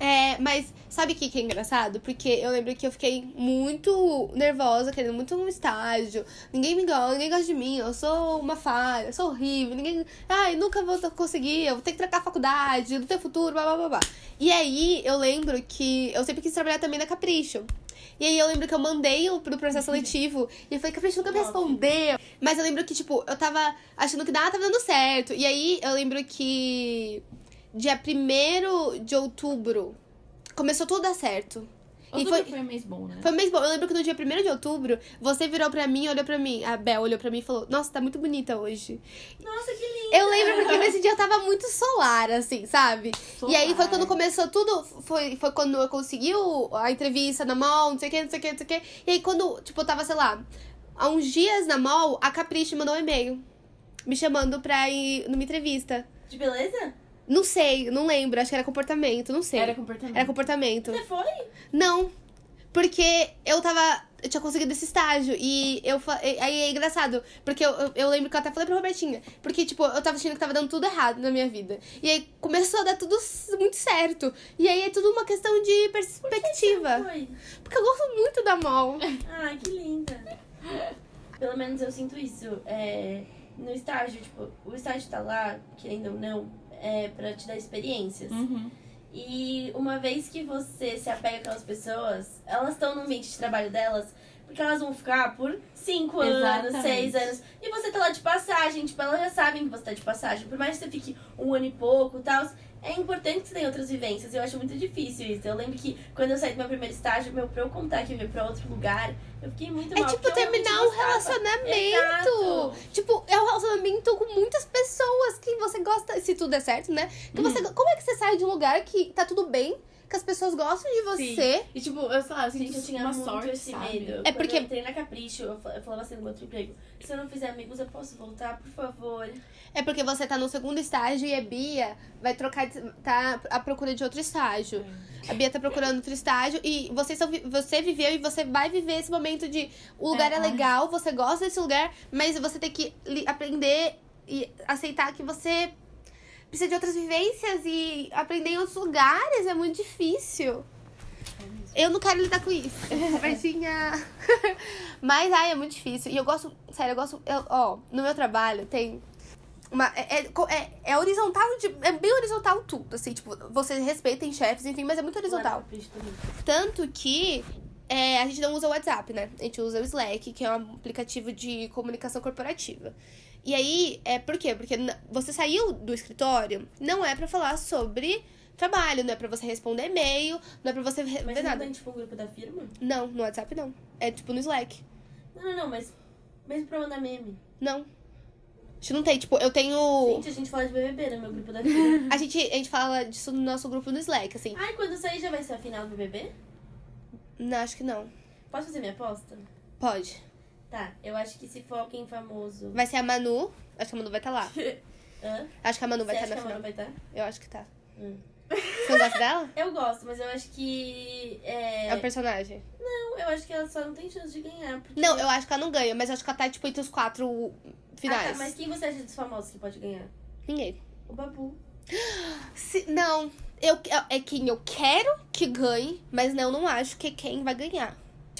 É, mas sabe o que, que é engraçado? Porque eu lembro que eu fiquei muito nervosa, querendo muito um estágio. Ninguém me gosta, ninguém gosta de mim. Eu sou uma falha, eu sou horrível. Ninguém. Ai, nunca vou conseguir, eu vou ter que trocar a faculdade, não tem futuro, blá blá blá blá. E aí eu lembro que eu sempre quis trabalhar também na Capricho. E aí eu lembro que eu mandei o pro processo seletivo e eu falei, Capricho nunca me respondeu. Mas eu lembro que, tipo, eu tava achando que nada tava dando certo. E aí eu lembro que dia 1 de outubro começou tudo a dar certo. E Outubro foi, foi um mês bom, né? foi mesmo bom. Eu lembro que no dia 1 de outubro, você virou pra mim, olhou pra mim, a Bel olhou pra mim e falou: Nossa, tá muito bonita hoje. Nossa, que lindo. Eu lembro porque nesse dia eu tava muito solar, assim, sabe? E aí foi Solar. quando começou tudo, foi, foi quando eu consegui a entrevista na mall, não sei o que, não sei o que, não sei o que. E aí quando, tipo, eu tava, sei lá, há uns dias na mall, a Capricho mandou um e-mail me chamando pra ir numa entrevista. De beleza? Não sei, não lembro, acho que era comportamento, não sei. Era comportamento. Era comportamento. Você foi? Não, porque eu tava. Eu tinha conseguido esse estágio. E eu Aí é engraçado. Porque eu, eu, eu lembro que eu até falei pra Robertinha. Porque, tipo, eu tava achando que tava dando tudo errado na minha vida. E aí começou a dar tudo muito certo. E aí é tudo uma questão de perspectiva. Foi. Porque eu gosto muito da mall. Ai, (laughs) que linda. Pelo menos eu sinto isso. É, no estágio, tipo, o estágio tá lá, querendo ou não, é pra te dar experiências. Uhum. E uma vez que você se apega com aquelas pessoas, elas estão no ambiente de trabalho delas, porque elas vão ficar por cinco anos, Exatamente. seis anos. E você tá lá de passagem, tipo, elas já sabem que você tá de passagem. Por mais que você fique um ano e pouco e tal, é importante que você tenha outras vivências. Eu acho muito difícil isso. Eu lembro que quando eu saí do meu primeiro estágio, meu, pra eu contar que eu ia pra outro lugar, eu fiquei muito É mal. tipo porque eu terminar um relacionamento. Exato. Tipo, é um relacionamento com muitas pessoas que você gosta, se tudo der certo, né? Que você, como é que você sai de um lugar que tá tudo bem, que as pessoas gostam de você? E tipo, eu sei lá, eu Gente, sinto eu tinha uma muito sorte, esse sabe? medo. É Quando porque- eu entrei na Capricho, eu fa- eu falava assim no outro emprego: se eu não fizer amigos, eu posso voltar, por favor. É porque você tá no segundo estágio e a Bia vai trocar, tá à procura de outro estágio. A Bia tá procurando outro estágio e vocês são, vi- você viveu e você vai viver esse momento de o lugar é, É, legal, você gosta desse lugar, mas você tem que aprender e aceitar que você precisa de outras vivências e aprender em outros lugares. É muito difícil. Eu não quero lidar com isso. (laughs) Marcinha. (laughs) Mas, ai, é muito difícil. E eu gosto, sério, eu gosto. eu- ó, no meu trabalho tem. Uma, é, é, é- é horizontal, de, é bem horizontal tudo, assim, tipo, vocês respeitem chefes, enfim, mas é muito horizontal. Tanto que é, a gente não usa o WhatsApp, né? A gente usa o Slack, que é um aplicativo de comunicação corporativa. E aí, é por quê? Porque você saiu do escritório, não é pra falar sobre trabalho, não é pra você responder e-mail, não é pra você re- Mas ver não nada. tem tipo um grupo da firma? Não, no WhatsApp não. É tipo no Slack. Não, não, não, mas mesmo pra mandar meme. Não. A gente não tem, tipo, eu tenho. Gente, a gente fala de BBB no meu grupo da firma. (laughs) A gente, a gente fala disso no nosso grupo no Slack, assim. Ai, quando sair já vai ser a final do BBB? Não, acho que não. Posso fazer minha aposta? Pode. Tá, eu acho que se for alguém famoso. Vai ser a Manu. Acho que a Manu vai estar lá. (laughs) Hã? Acho que a Manu Você vai acha estar que na a Manu final. vai estar? Eu acho que tá. Hum. Você não gosta dela? (laughs) Eu gosto, mas eu acho que. É... É o personagem. Não, eu acho que ela só não tem chance de ganhar. Porque... Não, eu acho que ela não ganha, mas eu acho que ela tá, tipo, entre os quatro Ah, finais. tá, mas quem você acha dos famosos que pode ganhar? Ninguém. O Babu. (gasps) Se- não, eu, é quem eu quero que ganhe, mas não, eu não acho que quem vai ganhar.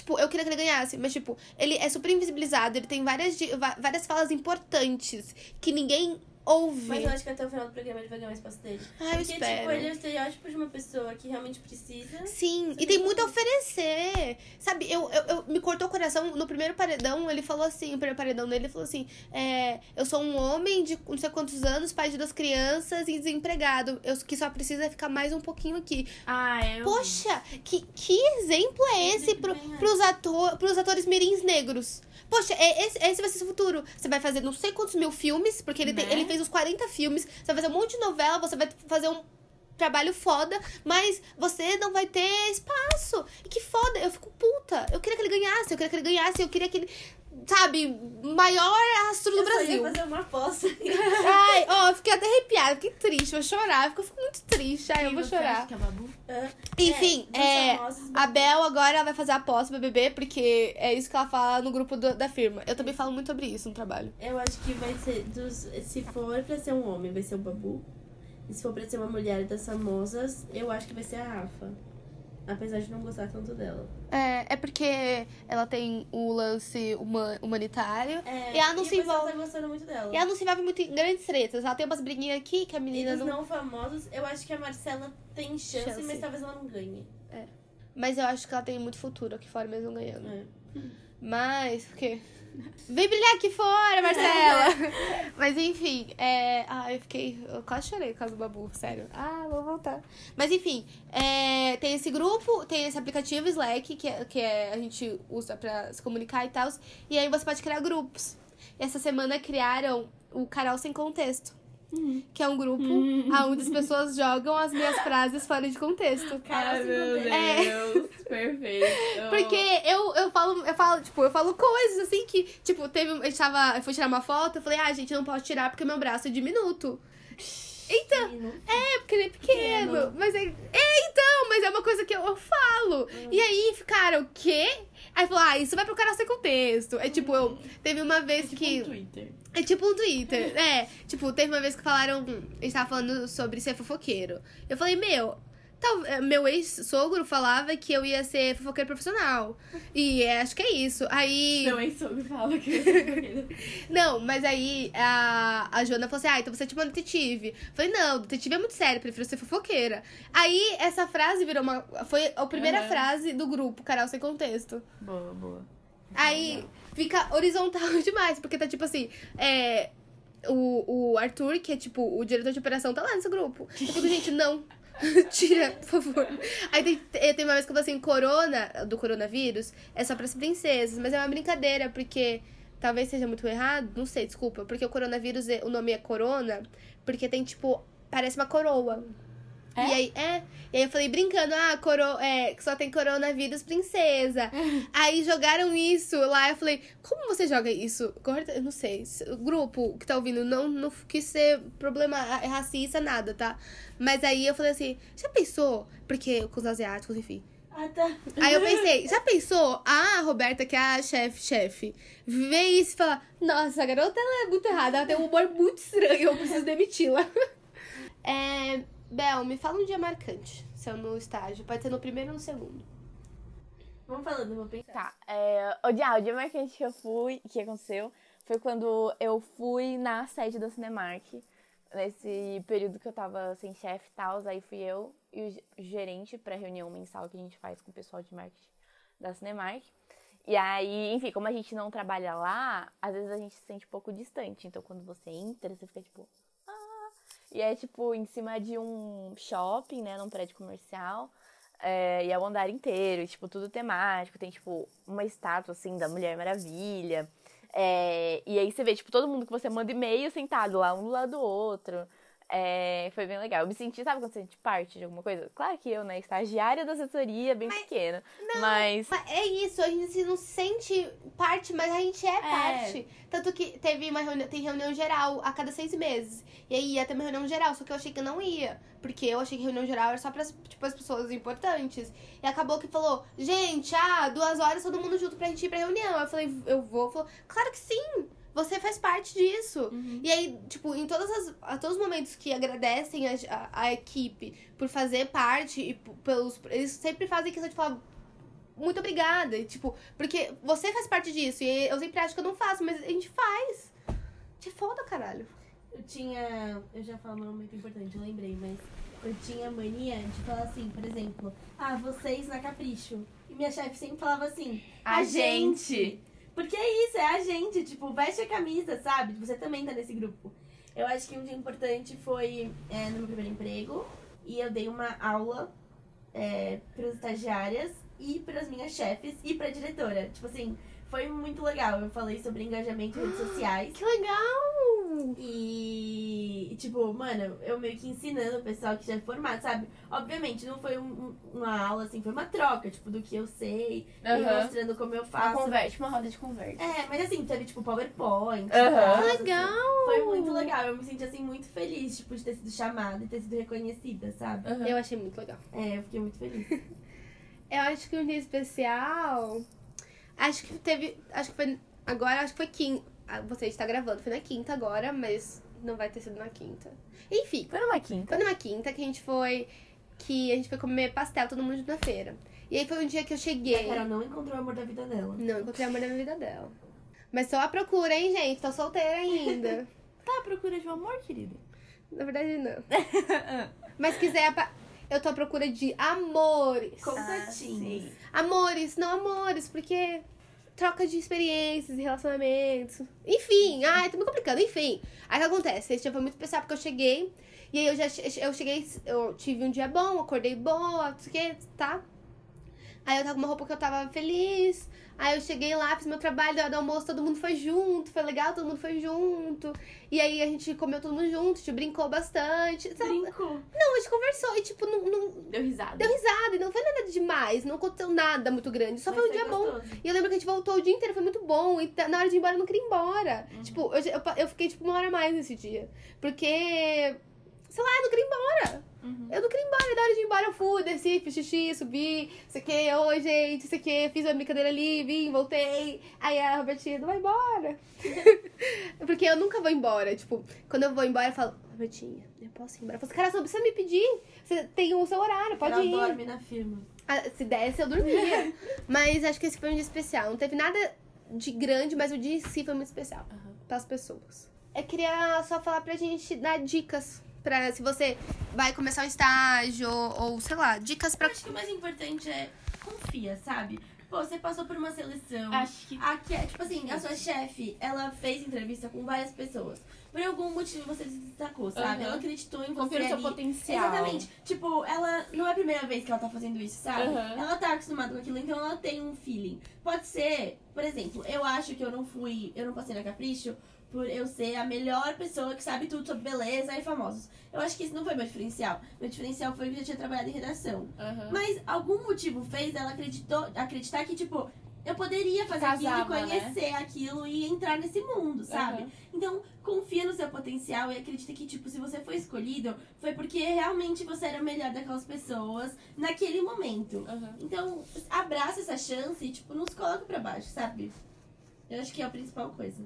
Tipo, eu queria que ele ganhasse, mas, tipo, ele é super invisibilizado, ele tem várias, várias falas importantes que ninguém ouve. Mas eu acho que até o final do programa ele vai ganhar o espaço dele. Ah, eu Porque, espero. tipo, ele é o estereótipo de uma pessoa que realmente precisa. Sim, e tem tem muito a oferecer. Sabe, eu, eu, eu- me cortou o coração no primeiro paredão. Ele falou assim: o primeiro paredão dele ele falou assim: é, Eu sou um homem de não sei quantos anos, pai de duas crianças e desempregado. Eu que só precisa ficar mais um pouquinho aqui. Ah, eu. Poxa, que, que exemplo é esse pro, é. pros, ator, pros atores mirins negros? Poxa, é, esse, esse vai ser o futuro. Você vai fazer não sei quantos mil filmes, porque ele, tem- Né? ele fez uns 40 filmes. Você vai fazer um monte de novela, você vai fazer um trabalho foda, mas você não vai ter espaço. E que foda, eu fico puta. Eu queria que ele ganhasse, eu queria que ele ganhasse, eu queria que ele, sabe, maior astro do eu Brasil. ia fazer uma aposta. (laughs) Ai, ó, eu fiquei até arrepiada, fiquei triste, vou chorar, eu fico muito triste. Ai, eu vou chorar. que é Babu? Hã? Enfim, é, famosos, a Bel agora ela vai fazer a aposta pro BBB, porque é isso que ela fala no grupo do- da firma. Eu também falo muito sobre isso no trabalho. Eu acho que vai ser dos. Se for pra ser um homem, vai ser o Babu. E se for pra ser uma mulher das famosas, eu acho que vai ser a Rafa. Apesar de não gostar tanto dela. É, é porque ela tem o lance huma- humanitário. É, E ela não o se envolve. tá gostando muito dela. E ela não se envolve muito em grandes tretas. Ela tem umas briguinhas aqui que a E menina dos não. não famosos, eu acho que a Marcela tem chance, Chance. mas talvez ela não ganhe. Mas eu acho que ela tem muito futuro aqui fora mesmo ganhando. É. Mas, o quê? Vem brilhar aqui fora, Marcela! (laughs) Mas enfim, é. Ah, eu fiquei. Eu quase chorei por causa do babu, sério. Ah, vou voltar. Mas enfim, é, tem esse grupo, tem esse aplicativo Slack, que, é, que é, a gente usa pra se comunicar e tal. E aí você pode criar grupos. E essa semana criaram o Canal Sem Contexto. Que é um grupo onde as pessoas jogam as minhas frases fora de contexto. Se meu contém. Deus. Perfeito. Porque eu, eu falo, eu falo, tipo, eu falo coisas assim que, tipo, teve. Gente tava. Eu fui tirar uma foto, eu falei, ah, gente, não posso tirar porque meu braço é diminuto. Então, é, porque ele é pequeno. Pequeno. Mas é. É, então, mas é uma coisa que eu, eu falo. E aí ficaram, o quê? Aí falou, ah, isso vai pro canal sem contexto. É tipo, eu. Teve uma vez que. No Twitter. É tipo um Twitter. É, tipo, teve uma vez que falaram. A gente tava falando sobre ser fofoqueiro. Eu falei, meu. Tal, eh, meu ex-sogro falava que eu ia ser fofoqueiro profissional. E é, acho que é isso. Aí. Meu ex-sogro fala que eu (laughs) Não, mas aí a, a Joana falou assim: ah, então você é tipo uma detetive. Eu falei, não, detetive é muito sério, prefiro ser fofoqueira. Aí essa frase virou uma. Foi a primeira Aham. frase do grupo, Carol Sem Contexto. Boa, boa. Aí fica horizontal (laughs) demais, porque tá tipo assim, é. O, o Arthur, que é tipo o diretor de operação, tá lá nesse grupo. Eu fico, gente, não. (laughs) Tira, por favor. Aí tem, tem tem uma vez que eu falei assim, corona, do coronavírus, é só pras princesas. Mas é uma brincadeira, porque talvez seja muito errado, não sei, desculpa. Porque o coronavírus, é- o nome é corona, porque tem, tipo, parece uma coroa. É? E aí, é. E aí eu falei brincando, ah, coro, é, só tem coronavírus princesa. (laughs) aí jogaram isso lá, eu falei, como você joga isso? Eu não sei. grupo que tá ouvindo não, não quis ser problema ra- racista, nada, tá? Mas aí eu falei assim, já pensou? Porque com os asiáticos, enfim. Ah, tá. Aí eu pensei, (laughs) já pensou? A Roberta, que é a chefe, chefe, vê isso e fala, nossa, a garota ela é muito errada, ela tem um humor muito estranho, eu preciso demiti-la. (laughs) É, Bel, me fala um dia marcante, seu no estágio. Pode ser no primeiro ou no segundo. Vamos falando, vou pensar. Tá, é, o dia, o dia marcante que eu fui, que aconteceu, foi quando eu fui na sede da Cinemark. Nesse período que eu tava sem chefe e tal, aí fui eu e o ge- gerente pra reunião mensal que a gente faz com o pessoal de marketing da Cinemark. E aí, enfim, como a gente não trabalha lá, às vezes a gente se sente um pouco distante. Então, quando você entra, você fica tipo. E é tipo em cima de um shopping, né? Num prédio comercial. É, e é o andar inteiro, tipo, tudo temático. Tem, tipo, uma estátua, assim, da Mulher Maravilha. É, e aí você vê, tipo, todo mundo que você manda e-mail sentado lá, um do lado do outro. É, foi bem legal. Eu me senti, sabe quando você sente parte de alguma coisa? Claro que eu, né, estagiária da assessoria, bem pequena. Mas. Mas é isso, a gente não se sente parte, mas a gente é, parte. Tanto que teve uma reunião, tem reunião geral a cada seis meses. E aí ia ter uma reunião geral, só que eu achei que não ia. Porque eu achei que reunião geral era só para tipo, as pessoas importantes. E acabou que falou, gente, ah, duas horas todo mundo junto pra gente ir pra reunião. Eu falei, eu vou. Falou, claro que sim! Você faz parte disso. E aí, tipo, em todas as, a todos os momentos que agradecem a, a, a equipe por fazer parte e pelos. Eles sempre fazem questão de falar muito obrigada. e, Tipo, porque você faz parte disso. E eu sempre acho que eu não faço, mas a gente faz. Te foda, caralho. Eu tinha. Eu já falo um momento importante, eu lembrei, mas eu tinha mania de falar assim, por exemplo, ah, vocês na Capricho. E minha chefe sempre falava assim, A gente. Porque é isso, é a gente, tipo, veste a camisa, sabe? Você também tá nesse grupo. Eu acho que um dia importante foi é, no meu primeiro emprego e eu dei uma aula é, para as estagiárias e para as minhas chefes e para a diretora. Tipo assim, foi muito legal. Eu falei sobre engajamento em redes sociais. Que legal! E, tipo, mano, eu meio que ensinando o pessoal que já é formado, sabe? Obviamente, não foi um- um- uma aula assim, foi uma troca, tipo, do que eu sei, e Aham. mostrando como eu Uma faço. conversa, uma roda de conversa. É, mas assim, teve tipo PowerPoint. Aham. casos, Que assim. legal! Foi muito legal. Eu me senti assim muito feliz, tipo, de ter sido chamada e ter sido reconhecida, sabe? Aham. Eu achei muito legal. É, eu fiquei muito feliz. (laughs) Eu acho que um dia especial. Acho que teve. Acho que foi. Agora, acho que foi quinta. Você está gravando, foi na quinta agora, mas não vai ter sido na quinta. Enfim, Foi numa quinta. foi numa quinta que a gente foi. Que a gente foi comer pastel, todo mundo na feira. E aí foi um dia que eu A cheguei. Carol não encontrou o amor da vida dela. Não encontrei o amor da vida dela. Mas tô à procura, hein, gente? Tô solteira ainda. (laughs) Tá à procura de um amor, querida. Na verdade, não. (laughs) Mas quiser. Eu tô à procura de amores. Contatinhos. sim. Amores, não amores, porque troca de experiências relacionamentos. Enfim, ai, tô me complicando, enfim. Aí o que acontece? Esse dia foi muito especial porque eu cheguei. E aí eu já eu cheguei, eu tive um dia bom, acordei boa, não sei o que, tá? Aí eu tava com uma roupa que eu tava feliz. Aí eu cheguei lá, fiz meu trabalho, hora do almoço, todo mundo foi junto, foi legal, todo mundo foi junto. E aí a gente comeu todo mundo junto, a gente brincou bastante. Sabe? Brincou. Não, a gente conversou e tipo, não, não, Deu risada. deu risada, e não foi nada demais, não aconteceu nada muito grande, só Mas foi um dia bom. gostoso. E eu lembro que a gente voltou o dia inteiro, foi muito bom. E tá- na hora de ir embora eu não queria ir embora. Tipo, eu, eu, eu fiquei tipo uma hora a mais nesse dia. Porque, sei lá, eu não queria ir embora. Eu não queria ir embora. Na hora de ir embora eu fui, desci, fiz xixi, subi, sei que, oi gente, sei que, fiz uma brincadeira ali, vim, voltei. Aí a Robertinha, não vai embora. (laughs) Porque eu nunca vou embora. Tipo, quando eu vou embora, eu falo, Robertinha, eu posso ir embora. Eu falo, cara, só precisa me pedir. Você tem o seu horário, pode Ela ir. dorme na firma. Ah, Se desse, eu dormia. (laughs) mas acho que esse foi um dia especial. Não teve nada de grande, mas o dia em si foi muito especial. Para as pessoas. Eu queria só falar pra gente dar dicas. Pra se você vai começar um estágio, ou sei lá, dicas pra. Eu acho que o mais importante é confia, sabe? pô, você passou por uma seleção. Acho que. Aqui, é, tipo assim, a sua chefe, ela fez entrevista com várias pessoas. Por algum motivo você se destacou, sabe? Aham. Ela acreditou em você Confia no seu potencial. Exatamente. Tipo, ela não é a primeira vez que ela tá fazendo isso, sabe? Aham. Ela tá acostumada com aquilo, então ela tem um feeling. Pode ser, por exemplo, eu acho que eu não fui, eu não passei na Capricho por eu ser a melhor pessoa que sabe tudo sobre beleza e famosos. Eu acho que isso não foi meu diferencial. Meu diferencial foi que eu já tinha trabalhado em redação. Aham. Mas algum motivo fez ela acreditou, acreditar que, tipo, eu poderia fazer Casava, aquilo e conhecer aquilo e entrar nesse mundo, sabe? Aham. Então, confia no seu potencial e acredita que, tipo, se você foi escolhido, foi porque realmente você era o melhor daquelas pessoas naquele momento. Aham. Então, abraça essa chance e, tipo, não se coloca pra baixo, sabe? Eu acho que é a principal coisa.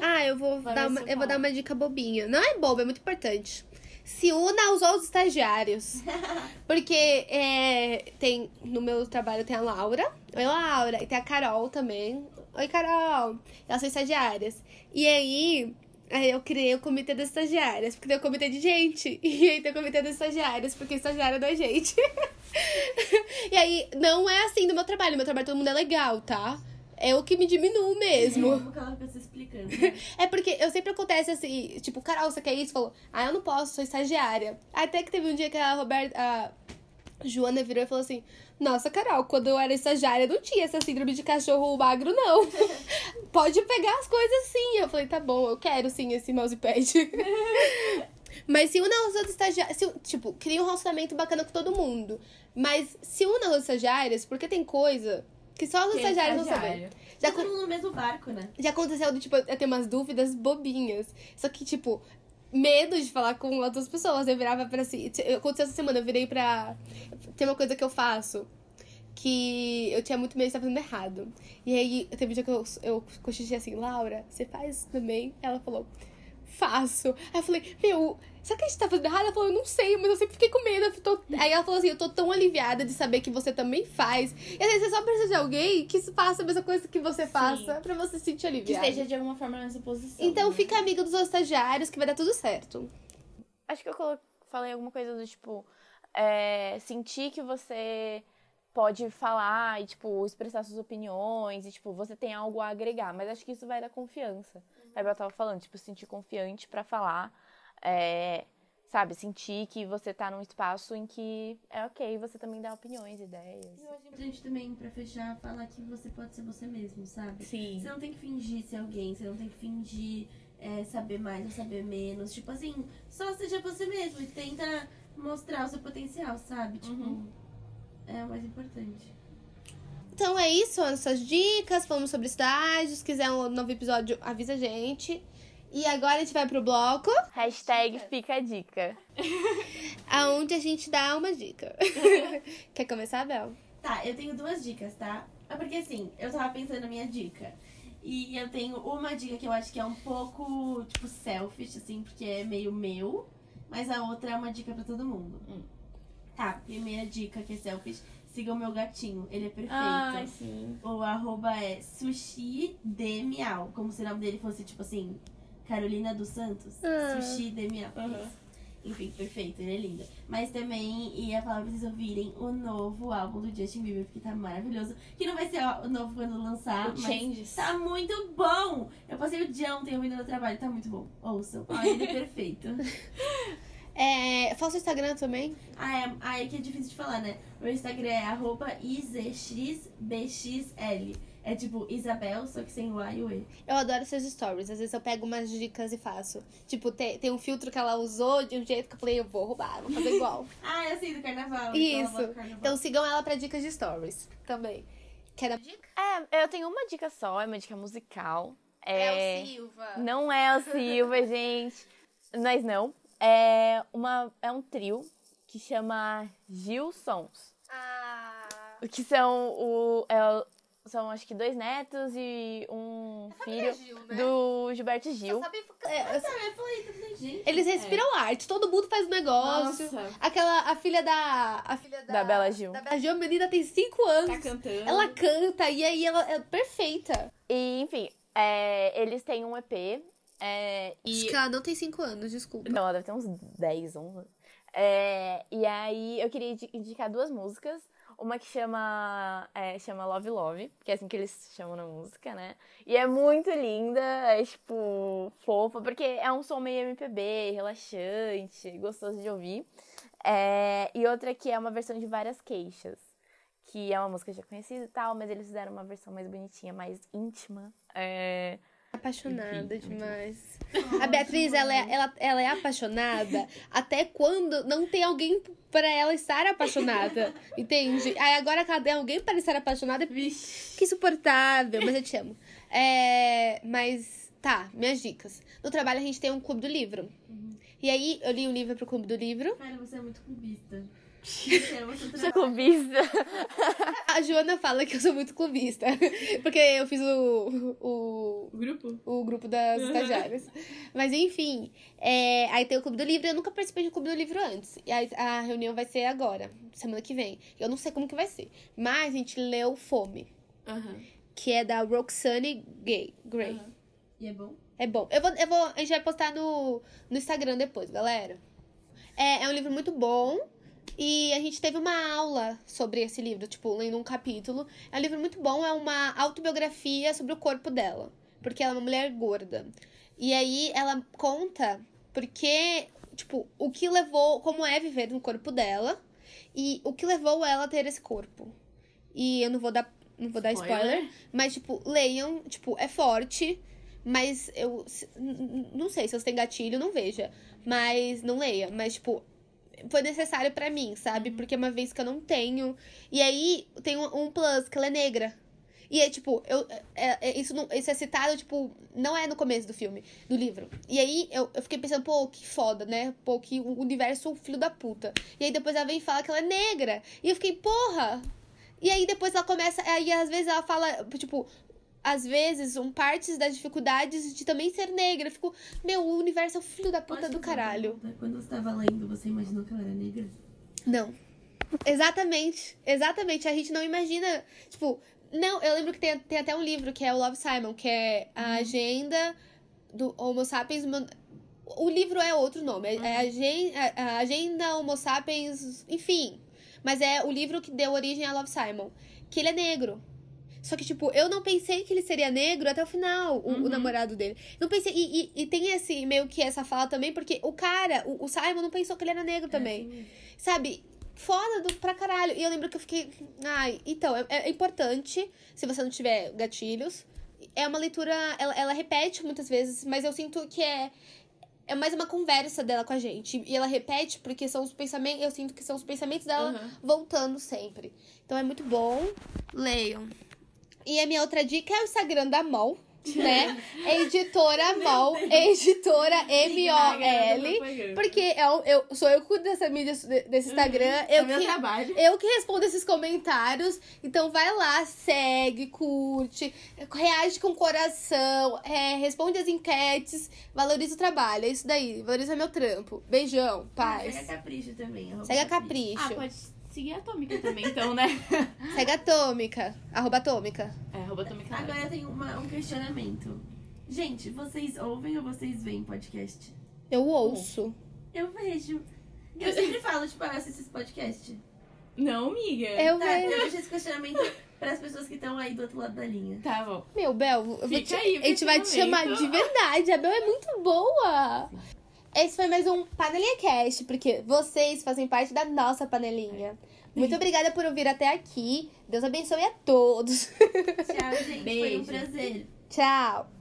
Ah, eu vou, Vai dar uma, eu vou dar uma dica bobinha. Não é boba, é muito importante. Se una aos outros estagiários. (laughs) Porque é, tem no meu trabalho tem a Laura. Oi, Laura. E tem a Carol também. Oi, Carol. Elas são estagiárias. E aí, aí eu criei o comitê das estagiárias. Porque tem o comitê de gente. (laughs) E aí tem o comitê das estagiárias. Porque estagiária não é gente. (laughs) e aí, não é assim no meu trabalho. No meu trabalho todo mundo é legal, tá? É o que me diminuo mesmo. Como que ela fica se explicando. né? (laughs) É porque eu sempre acontece assim, tipo, Carol, você quer isso? Falou, ah, eu não posso, sou estagiária. Até que teve um dia que a Roberta, a Joana virou e falou assim, nossa, Carol, quando eu era estagiária não tinha essa síndrome de cachorro magro, não. (laughs) Pode pegar as coisas sim. Eu falei, tá bom, eu quero sim esse mousepad. (laughs) Mas se una aos outros estagiários, se- tipo, cria um relacionamento bacana com todo mundo. Mas se una aos estagiários, porque tem coisa que só os é estagiários vão saber. Já Todo mundo no mesmo barco, né? já aconteceu do tipo, eu tenho umas dúvidas bobinhas. Só que, tipo, medo de falar com outras pessoas. Eu virava pra assim. Aconteceu essa semana, eu virei pra. Tem uma coisa que eu faço que eu tinha muito medo de estar fazendo errado. E aí, teve um dia que eu, eu cochichei assim, Laura, você faz isso também? Ela falou, faço. Aí eu falei, meu, será que a gente tá fazendo errado? Ela falou, eu não sei, mas eu sempre fiquei com medo. eu tô- Aí ela falou assim, eu tô tão aliviada de saber que você também faz. E às vezes você só precisa de alguém que faça a mesma coisa que você faça pra você se sentir Que aliviada. esteja de alguma forma nessa posição. Então né? fica amigo dos estagiários que vai dar tudo certo. Acho que eu colo- falei alguma coisa do tipo, é, sentir que você pode falar e, tipo, expressar suas opiniões e, tipo, você tem algo a agregar. Mas acho que isso vai da confiança. A Bel tava falando, tipo, sentir confiante pra falar, é, sabe? Sentir que você tá num espaço em que é ok, você também dá opiniões, ideias. Eu acho importante também, pra fechar, falar que você pode ser você mesmo, sabe? Sim. Você não tem que fingir ser alguém, você não tem que fingir é, saber mais ou saber menos. Tipo assim, só seja você mesmo e tenta mostrar o seu potencial, sabe? Tipo, Uhum. é o mais importante. Então é isso, as nossas dicas, falamos sobre estágios. Se quiser um novo episódio, avisa a gente. E agora a gente vai pro bloco, Hashtag fica a dica. (laughs) aonde a gente dá uma dica. (laughs) Quer começar, Bel? Tá, eu tenho duas dicas, tá? É porque assim, eu tava pensando na minha dica. E eu tenho uma dica que eu acho que é um pouco, tipo, selfish, assim, porque é meio meu. Mas a outra é uma dica pra todo mundo. Hum. Tá, primeira dica que é selfish. Siga o meu gatinho, ele é perfeito. Ai, sim. O arroba é sushi de miau. Como se o nome dele fosse, tipo assim, Carolina dos Santos. Ah. Sushi. Aham. Isso. Enfim, perfeito, ele é lindo. Mas também ia falar pra vocês ouvirem o novo álbum do Justin Bieber, porque tá maravilhoso. Que não vai ser o novo quando lançar, O mas Changes. tá muito bom! Eu passei o dia ontem ouvindo no trabalho, tá muito bom. Ouçam. Ele é (laughs) perfeito. É, fala seu Instagram também. ah, é, ah, é que é difícil de falar, né? Meu Instagram é arroba izxbxl. É tipo Isabel, só que sem o A e o E. Eu adoro seus stories. Às vezes eu pego umas dicas e faço. Tipo, tem, tem um filtro que ela usou de um jeito que eu falei, eu vou roubar, vou fazer igual. (laughs) Ah, eu sei do carnaval. Isso. então bota carnaval. Então sigam ela pra dicas de stories também. Quer dar dica? É, eu tenho uma dica só, é uma dica musical. É, Silva. Não é o Silva, (laughs) gente. Mas não. É, uma, é um trio que chama Gil Sons. Ah. Que são o. é o- são acho que dois netos e um filho Gil, né? do Gilberto Gil. Sabe- é, eu. Eles respiram arte, todo mundo faz um negócio. Nossa. Aquela, a filha da. A filha da, Da Bela Gil. Da Bela Gil, a menina tem 5 anos. Tá cantando. Ela canta e aí ela é perfeita. E, enfim, é, eles têm um EP. é, Acho e que ela não tem 5 anos, desculpa. Não, ela deve ter uns 10, 11. É, e aí eu queria indi- indicar duas músicas. Uma que chama, é, chama Love Love, que é assim que eles chamam na música, né? E é muito linda, é tipo, fofa, porque é um som meio MPB, relaxante, gostoso de ouvir. É, e outra que é uma versão de várias queixas, que é uma música já conhecida e tal, mas eles fizeram uma versão mais bonitinha, mais íntima. É, Apaixonada demais. A Beatriz, ela é, ela, ela é apaixonada até quando não tem alguém para ela estar apaixonada. Entende? Aí agora que ela tem alguém para estar apaixonada, que insuportável, mas eu te amo. É, mas, tá, minhas dicas. No trabalho a gente tem um clube do livro. E aí eu li um livro pro clube do livro. Cara, você é muito clubista. Sou clubista. (laughs) A Joana fala que eu sou muito clubista. (laughs) Porque eu fiz o, o, O grupo? o grupo das estagiárias. Mas enfim, é, aí tem o Clube do Livro. Eu nunca participei do Clube do Livro antes. E aí a reunião vai ser agora, semana que vem. Eu não sei como que vai ser. Mas a gente leu Fome, Aham. que é da Roxane Gay, Gray. Aham. E é bom? É bom. Eu vou, eu vou, a gente vai postar no, no Instagram depois, galera. É, é um livro muito bom. E a gente teve uma aula sobre esse livro, tipo, lendo um capítulo. É um livro muito bom, é uma autobiografia sobre o corpo dela. Porque ela é uma mulher gorda. E aí ela conta porque, tipo, o que levou, como é viver no corpo dela e o que levou ela a ter esse corpo. E eu não vou dar, não vou dar spoiler, Spoiler? mas, tipo, leiam, tipo, é forte. Mas eu não sei, se você tem gatilho, não veja. Mas não leia. Mas, tipo, foi necessário pra mim, sabe? Porque é uma vez que eu não tenho. E aí tem um, um plus, que ela é negra. E aí, tipo, eu, é- é- isso, não, isso é citado, tipo, não é no começo do filme, do livro. E aí eu, eu fiquei pensando, pô, que foda, né? Pô, que o universo filho da puta. E aí depois ela vem e fala que ela é negra. E eu fiquei, porra! E aí depois ela começa. Aí às vezes ela fala, tipo, às vezes, um partes das dificuldades de também ser negra. Eu fico, meu, o universo é o filho da puta do caralho. pergunta? Quando você tava lendo, você imaginou que ela era negra? Não. Exatamente. Exatamente. A gente não imagina. Tipo, não, eu lembro que tem, tem até um livro que é o Love Simon, que é a agenda do Homo sapiens. O livro é outro nome. É, é a, agen- a- a Agenda Homo sapiens. Enfim. Mas é o livro que deu origem a Love Simon. Que ele é negro. Só que, tipo, eu não pensei que ele seria negro até o final, o, o namorado dele. Não pensei. E, e, e tem esse meio que essa fala também, porque o cara, o, o Simon, não pensou que ele era negro também. Sabe? Foda do, pra caralho. E eu lembro que eu fiquei. Ai, então, é, é importante, se você não tiver gatilhos. É uma leitura. Ela, ela repete muitas vezes, mas eu sinto que é. É mais uma conversa dela com a gente. E ela repete porque são os pensamentos. Eu sinto que são os pensamentos dela Aham. voltando sempre. Então é muito bom. Leiam. E a minha outra dica é o Instagram da MOL, (laughs) né? Editora MOL, editora M-O-L. Porque eu, eu, sou eu que cuido dessa mídia, desse Instagram. É Eu meu que, trabalho. eu que respondo esses comentários. Então vai lá, segue, curte, reage com o coração, é, responde as enquetes, valoriza o trabalho. É isso daí, valoriza meu trampo. Beijão, Ah, segue a paz. Capricho também. Segue a Capricho. Ah, pode seguir a Atômica também, então, né? (laughs) Segue a Atômica. Arroba Atômica. É, arroba Atômica. Agora eu tenho uma- um questionamento. Gente, vocês ouvem ou vocês veem podcast? Eu ouço. Eu vejo. Eu sempre falo, tipo, ah, eu assisto esse podcast. Não, amiga. Eu Tá, vejo. eu deixo esse questionamento para as pessoas que estão aí do outro lado da linha. Tá bom. Meu, Bel, eu vou Fica te- aí a gente vai te chamar de verdade. A Bel é muito boa. Esse foi mais um Panelinha Cast, porque vocês fazem parte da nossa panelinha. Muito obrigada por ouvir até aqui. Deus abençoe a todos. Tchau, gente. Foi um Beijo. prazer. Tchau.